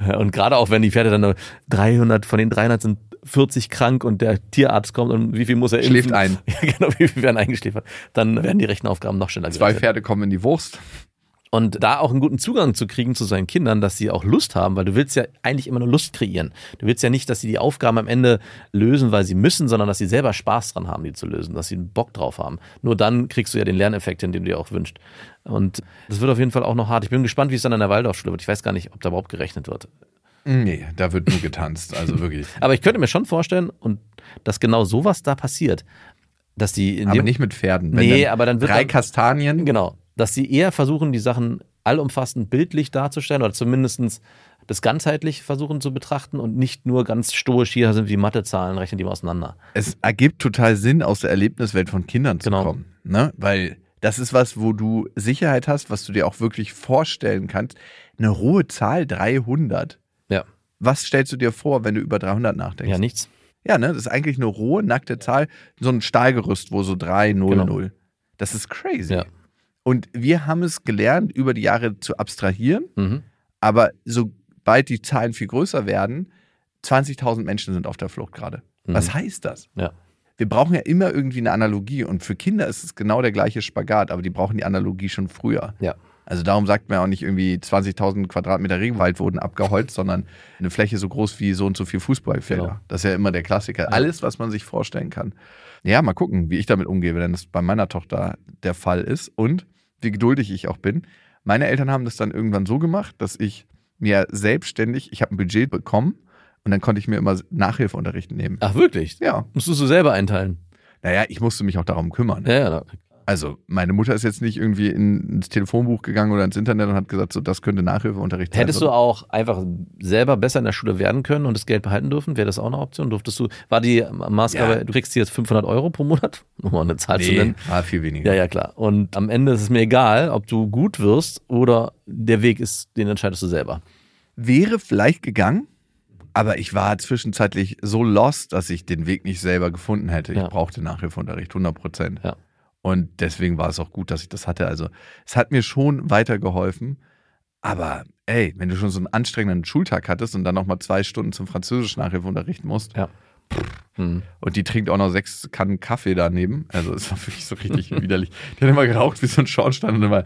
Ja, Und gerade auch, wenn die Pferde dann nur 300, von den 300 sind 40 krank und der Tierarzt kommt und wie viel muss er impfen? Schläft ein. (laughs) Ja, genau, wie viel werden eingeschläfert? Dann werden die Rechenaufgaben noch schneller Zwei gerechnet. Pferde kommen in die Wurst. Und da auch einen guten Zugang zu kriegen zu seinen Kindern, dass sie auch Lust haben, weil du willst ja eigentlich immer nur Lust kreieren. Du willst ja nicht, dass sie die Aufgaben am Ende lösen, weil sie müssen, sondern dass sie selber Spaß dran haben, die zu lösen, dass sie einen Bock drauf haben. Nur dann kriegst du ja den Lerneffekt den du dir auch wünschst. Und das wird auf jeden Fall auch noch hart. Ich bin gespannt, wie es dann an der Waldorfschule wird. Ich weiß gar nicht, ob da überhaupt gerechnet wird. Nee, da wird nur getanzt. Also wirklich. (laughs) Aber ich könnte mir schon vorstellen, und dass genau sowas da passiert, dass die Aber nicht mit Pferden. Wenn Nee, aber dann wird drei dann- Kastanien Genau. dass sie eher versuchen, die Sachen allumfassend bildlich darzustellen oder zumindest das ganzheitlich versuchen zu betrachten und nicht nur ganz stoisch, hier sind wie Mathezahlen, rechnen die mal auseinander. Es ergibt total Sinn, aus der Erlebniswelt von Kindern zu Genau. kommen. Ne? Weil das ist was, wo du Sicherheit hast, was du dir auch wirklich vorstellen kannst. Eine rohe Zahl 300. Was stellst du dir vor, wenn du über 300 nachdenkst? Ja, nichts. Ja, ne? Das ist eigentlich eine rohe, nackte Zahl. So ein Stahlgerüst, wo so 3, 0, Genau. 0. Das ist crazy. Ja. Und wir haben es gelernt, über die Jahre zu abstrahieren. Mhm. Aber sobald die Zahlen viel größer werden, 20.000 Menschen sind auf der Flucht gerade. Mhm. Was heißt das? Ja. Wir brauchen ja immer irgendwie eine Analogie. Und für Kinder ist es genau der gleiche Spagat, aber die brauchen die Analogie schon früher. Ja. Also darum sagt man auch nicht irgendwie 20.000 Quadratmeter Regenwald wurden abgeholzt, (laughs) sondern eine Fläche so groß wie so und so viel Fußballfelder. Genau. Das ist ja immer der Klassiker. Alles, was man sich vorstellen kann. Ja, mal gucken, wie ich damit umgehe, wenn das bei meiner Tochter der Fall ist und wie geduldig ich auch bin. Meine Eltern haben das dann irgendwann so gemacht, dass ich mir selbstständig, ich habe ein Budget bekommen und dann konnte ich mir immer Nachhilfeunterricht nehmen. Ach, wirklich? Ja, Musstest du selber einteilen? naja, ich musste mich auch darum kümmern. Ja, ja. Also, meine Mutter ist jetzt nicht irgendwie in, ins Telefonbuch gegangen oder ins Internet und hat gesagt, so, das könnte Nachhilfeunterricht sein. Hättest du auch einfach selber besser in der Schule werden können und das Geld behalten dürfen? Wäre das auch eine Option? Durftest du, war die Maßgabe, Ja. du kriegst jetzt 500 Euro pro Monat? (laughs) Um mal eine Zahl zu nee, nennen. war viel weniger. Ja, ja, klar. Und am Ende ist es mir egal, ob du gut wirst oder der Weg ist, den entscheidest du selber. Wäre vielleicht gegangen, aber ich war zwischenzeitlich so lost, dass ich den Weg nicht selber gefunden hätte. Ja. Ich brauchte Nachhilfeunterricht, 100 Prozent. Ja. Und deswegen war es auch gut, dass ich das hatte. Also, es hat mir schon weitergeholfen. Aber ey, wenn du schon so einen anstrengenden Schultag hattest und dann nochmal zwei Stunden zum Französisch Nachhilfeunterricht musst Ja. Hm. und die trinkt auch noch sechs Kannen Kaffee daneben, also es war (laughs) wirklich so richtig widerlich. Die hat immer geraucht wie so ein Schornstein und immer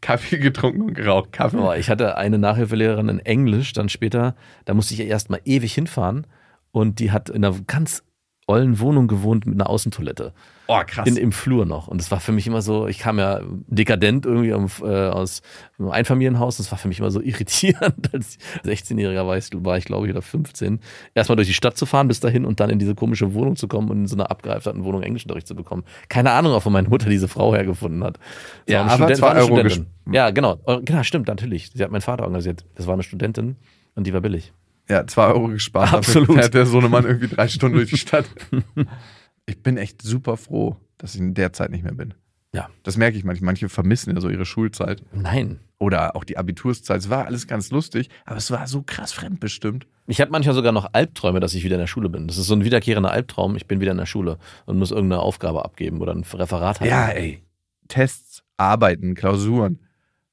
Kaffee getrunken und geraucht. Kaffee. Boah, ich hatte eine Nachhilfelehrerin in Englisch, dann später, da musste ich erst mal ewig hinfahren und die hat in einer ganz ollen Wohnung gewohnt mit einer Außentoilette. Oh, krass. In, Im Flur noch. Und das war für mich immer so, ich kam ja dekadent irgendwie am, äh, aus einem Einfamilienhaus. Das war für mich immer so (laughs) irritierend. Als 16-Jähriger war ich, war ich, glaube ich, oder 15. Erstmal durch die Stadt zu fahren bis dahin und dann in diese komische Wohnung zu kommen und in so einer abgehalfterten Wohnung Englischunterricht zu bekommen. Keine Ahnung, auch von meiner Mutter diese Frau hergefunden hat. Das Ja, aber Student- zwei Euro Studentin. Ja, genau. Genau, stimmt, natürlich. Sie hat meinen Vater organisiert. Das war eine Studentin und die war billig. Ja, zwei Euro gespart. Absolut. Dafür fährt der Sohnemann irgendwie drei Stunden durch die Stadt. (laughs) Ich bin echt super froh, dass ich in der Zeit nicht mehr bin. Ja. Das merke ich manchmal. Manche vermissen ja so ihre Schulzeit. Nein. Oder auch die Abiturszeit. Es war alles ganz lustig, aber es war so krass fremdbestimmt. Ich habe manchmal sogar noch Albträume, dass ich wieder in der Schule bin. Das ist so ein wiederkehrender Albtraum. Ich bin wieder in der Schule und muss irgendeine Aufgabe abgeben oder ein Referat halten. Ja, ey. Tests, Arbeiten, Klausuren.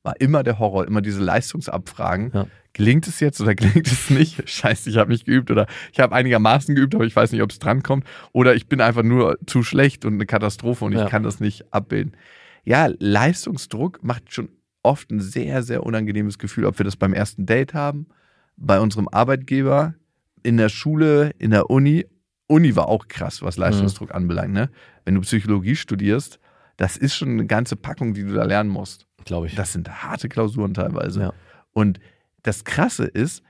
War immer der Horror, immer diese Leistungsabfragen. Ja. Gelingt es jetzt oder (laughs) gelingt es nicht? Scheiße, ich habe nicht geübt oder ich habe einigermaßen geübt, aber ich weiß nicht, ob es drankommt. Oder ich bin einfach nur zu schlecht und eine Katastrophe und Ja. ich kann das nicht abbilden. Ja, Leistungsdruck macht schon oft ein sehr, sehr unangenehmes Gefühl, ob wir das beim ersten Date haben, bei unserem Arbeitgeber, in der Schule, in der Uni. Uni war auch krass, was Leistungsdruck anbelangt. Ne? Wenn du Psychologie studierst, das ist schon eine ganze Packung, die du da lernen musst. Glaube ich. Das sind harte Klausuren teilweise. Ja. Und das Krasse ist,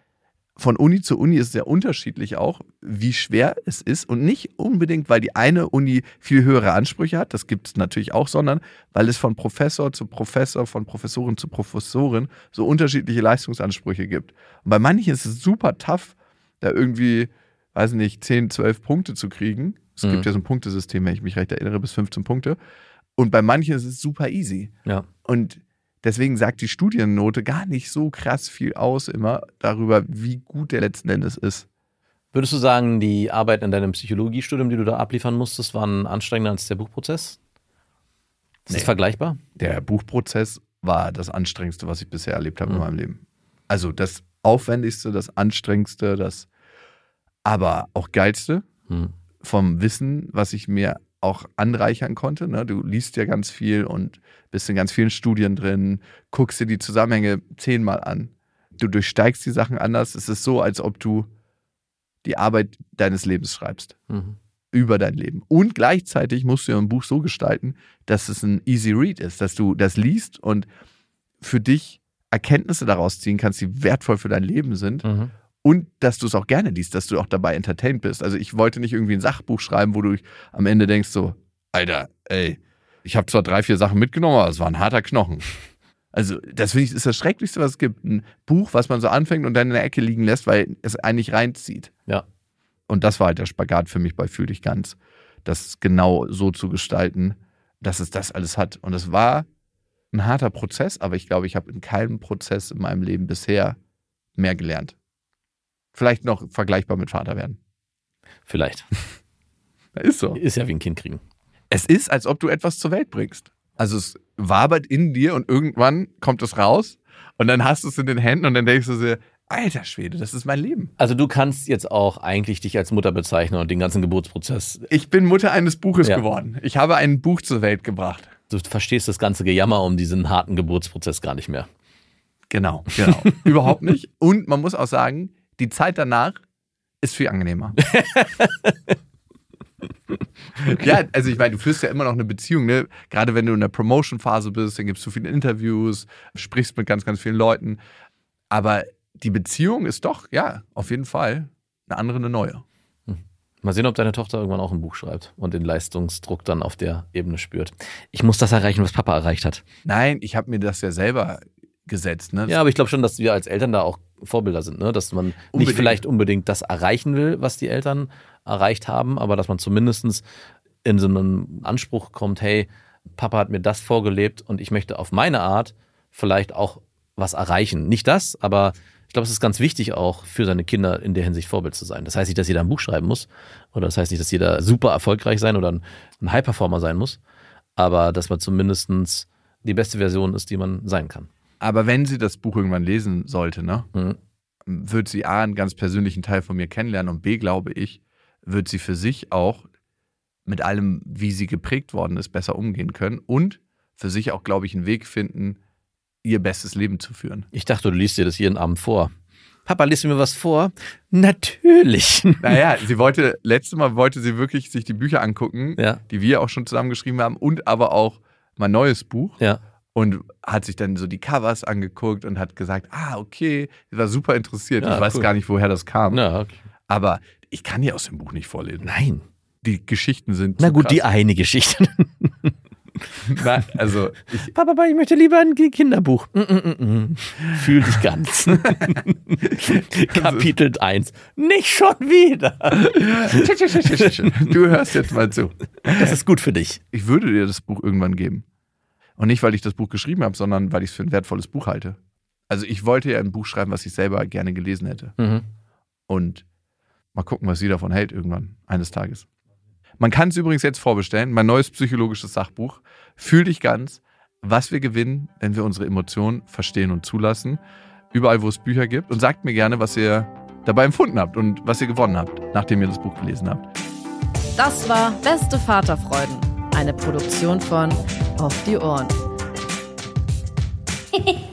von Uni zu Uni ist es sehr unterschiedlich auch, wie schwer es ist. Und nicht unbedingt, weil die eine Uni viel höhere Ansprüche hat, das gibt es natürlich auch, sondern weil es von Professor zu Professor, von Professorin zu Professorin so unterschiedliche Leistungsansprüche gibt. Und bei manchen ist es super tough, da irgendwie, weiß nicht, 10, 12 Punkte zu kriegen. Es Mhm. gibt ja so ein Punktesystem, wenn ich mich recht erinnere, bis 15 Punkte. Und bei manchen ist es super easy. Ja. Und deswegen sagt die Studiennote gar nicht so krass viel aus immer darüber, wie gut der letzten Endes ist. Würdest du sagen, die Arbeit in deinem Psychologiestudium, die du da abliefern musstest, waren anstrengender als der Buchprozess? Ist das Nee. vergleichbar? Der Buchprozess war das Anstrengendste, was ich bisher erlebt habe Mhm. in meinem Leben. Also das Aufwendigste, das Anstrengendste, das aber auch Geilste Hm. vom Wissen, was ich mir auch anreichern konnte. Ne? Du liest ja ganz viel und bist in ganz vielen Studien drin, guckst dir die Zusammenhänge zehnmal an. Du durchsteigst die Sachen anders. Es ist so, als ob du die Arbeit deines Lebens schreibst. Mhm. über dein Leben. Und gleichzeitig musst du ja ein Buch so gestalten, dass es ein easy read ist, dass du das liest und für dich Erkenntnisse daraus ziehen kannst, die wertvoll für dein Leben sind Mhm. Und dass du es auch gerne liest, dass du auch dabei entertained bist. Also ich wollte nicht irgendwie ein Sachbuch schreiben, wo du am Ende denkst so, Alter, ey, Ich habe zwar drei, vier Sachen mitgenommen, aber es war ein harter Knochen. Also, das finde ich ist das Schrecklichste, was es gibt. Ein Buch, was man so anfängt und dann in der Ecke liegen lässt, weil es eigentlich reinzieht. Ja. Und das war halt der Spagat für mich bei Fühl dich ganz. Das genau so zu gestalten, dass es das alles hat. Und es war ein harter Prozess, aber ich glaube, ich habe in keinem Prozess in meinem Leben bisher mehr gelernt. Vielleicht noch vergleichbar mit Vater werden. Vielleicht. (laughs) Ist so. Ist ja wie ein Kind kriegen. Es ist, als ob du etwas zur Welt bringst. Also es wabert in dir und irgendwann kommt es raus und dann hast du es in den Händen und dann denkst du dir, alter Schwede, das ist mein Leben. Also du kannst jetzt auch eigentlich dich als Mutter bezeichnen und den ganzen Geburtsprozess. Ich bin Mutter eines Buches Ja. geworden. Ich habe ein Buch zur Welt gebracht. Du verstehst das ganze Gejammer um diesen harten Geburtsprozess gar nicht mehr. Genau, genau. (laughs) Überhaupt nicht. Und man muss auch sagen, die Zeit danach ist viel angenehmer. (laughs) ja, also ich meine, du führst ja immer noch eine Beziehung, ne? Gerade wenn du in der Promotion-Phase bist, dann gibst du viele Interviews, sprichst mit ganz, ganz vielen Leuten. Aber die Beziehung ist doch, ja, auf jeden Fall eine andere, eine neue. Mal sehen, ob deine Tochter irgendwann auch ein Buch schreibt und den Leistungsdruck dann auf der Ebene spürt. Ich muss das erreichen, was Papa erreicht hat. Nein, ich habe mir das ja selber gesetzt, ne? Ja, aber ich glaube schon, dass wir als Eltern da auch Vorbilder sind, ne? dass man nicht Unbedingt. vielleicht unbedingt das erreichen will, was die Eltern erreicht haben, aber dass man zumindest in so einen Anspruch kommt, hey, Papa hat mir das vorgelebt und ich möchte auf meine Art vielleicht auch was erreichen. Nicht das, aber ich glaube, es ist ganz wichtig auch für seine Kinder in der Hinsicht Vorbild zu sein. Das heißt nicht, dass jeder ein Buch schreiben muss oder das heißt nicht, dass jeder super erfolgreich sein oder ein, ein High-Performer sein muss, aber dass man zumindest die beste Version ist, die man sein kann. Aber wenn sie das Buch irgendwann lesen sollte, ne? Mhm. wird sie A, einen ganz persönlichen Teil von mir kennenlernen und B, glaube ich, wird sie für sich auch mit allem, wie sie geprägt worden ist, besser umgehen können und für sich auch, glaube ich, einen Weg finden, ihr bestes Leben zu führen. Ich dachte, du liest dir das jeden Abend vor. Papa, liest du mir was vor? Natürlich. (laughs) Naja, sie wollte, letztes Mal wollte sie wirklich sich die Bücher angucken, Ja. die wir auch schon zusammengeschrieben haben und aber auch mein neues Buch. Ja. Und hat sich dann so die Covers angeguckt und hat gesagt, ah, okay, war super interessiert. Ja, ich weiß cool. gar nicht, woher das kam. Na, okay. Aber ich kann ja aus dem Buch nicht vorlesen. Nein. Die Geschichten sind. Na gut, die krass. eine Geschichte. (laughs) Na, also, ich, Papa, ich möchte lieber ein Kinderbuch. Mm, mm, mm, mm. Fühl dich ganz. (laughs) Kapitel 1. Nicht schon wieder. du hörst jetzt mal zu. Das ist gut für dich. Ich würde dir das Buch irgendwann geben. Und nicht, weil ich das Buch geschrieben habe, sondern weil ich es für ein wertvolles Buch halte. Also, ich wollte ja ein Buch schreiben, was ich selber gerne gelesen hätte. Mhm. Und mal gucken, was sie davon hält irgendwann, eines Tages. Man kann es übrigens jetzt vorbestellen. Mein neues psychologisches Sachbuch. Fühl dich ganz, was wir gewinnen, wenn wir unsere Emotionen verstehen und zulassen. Überall, wo es Bücher gibt. Und sagt mir gerne, was ihr dabei empfunden habt und was ihr gewonnen habt, nachdem ihr das Buch gelesen habt. Das war Beste Vaterfreuden, eine Produktion von Auf die Ohren. (laughs)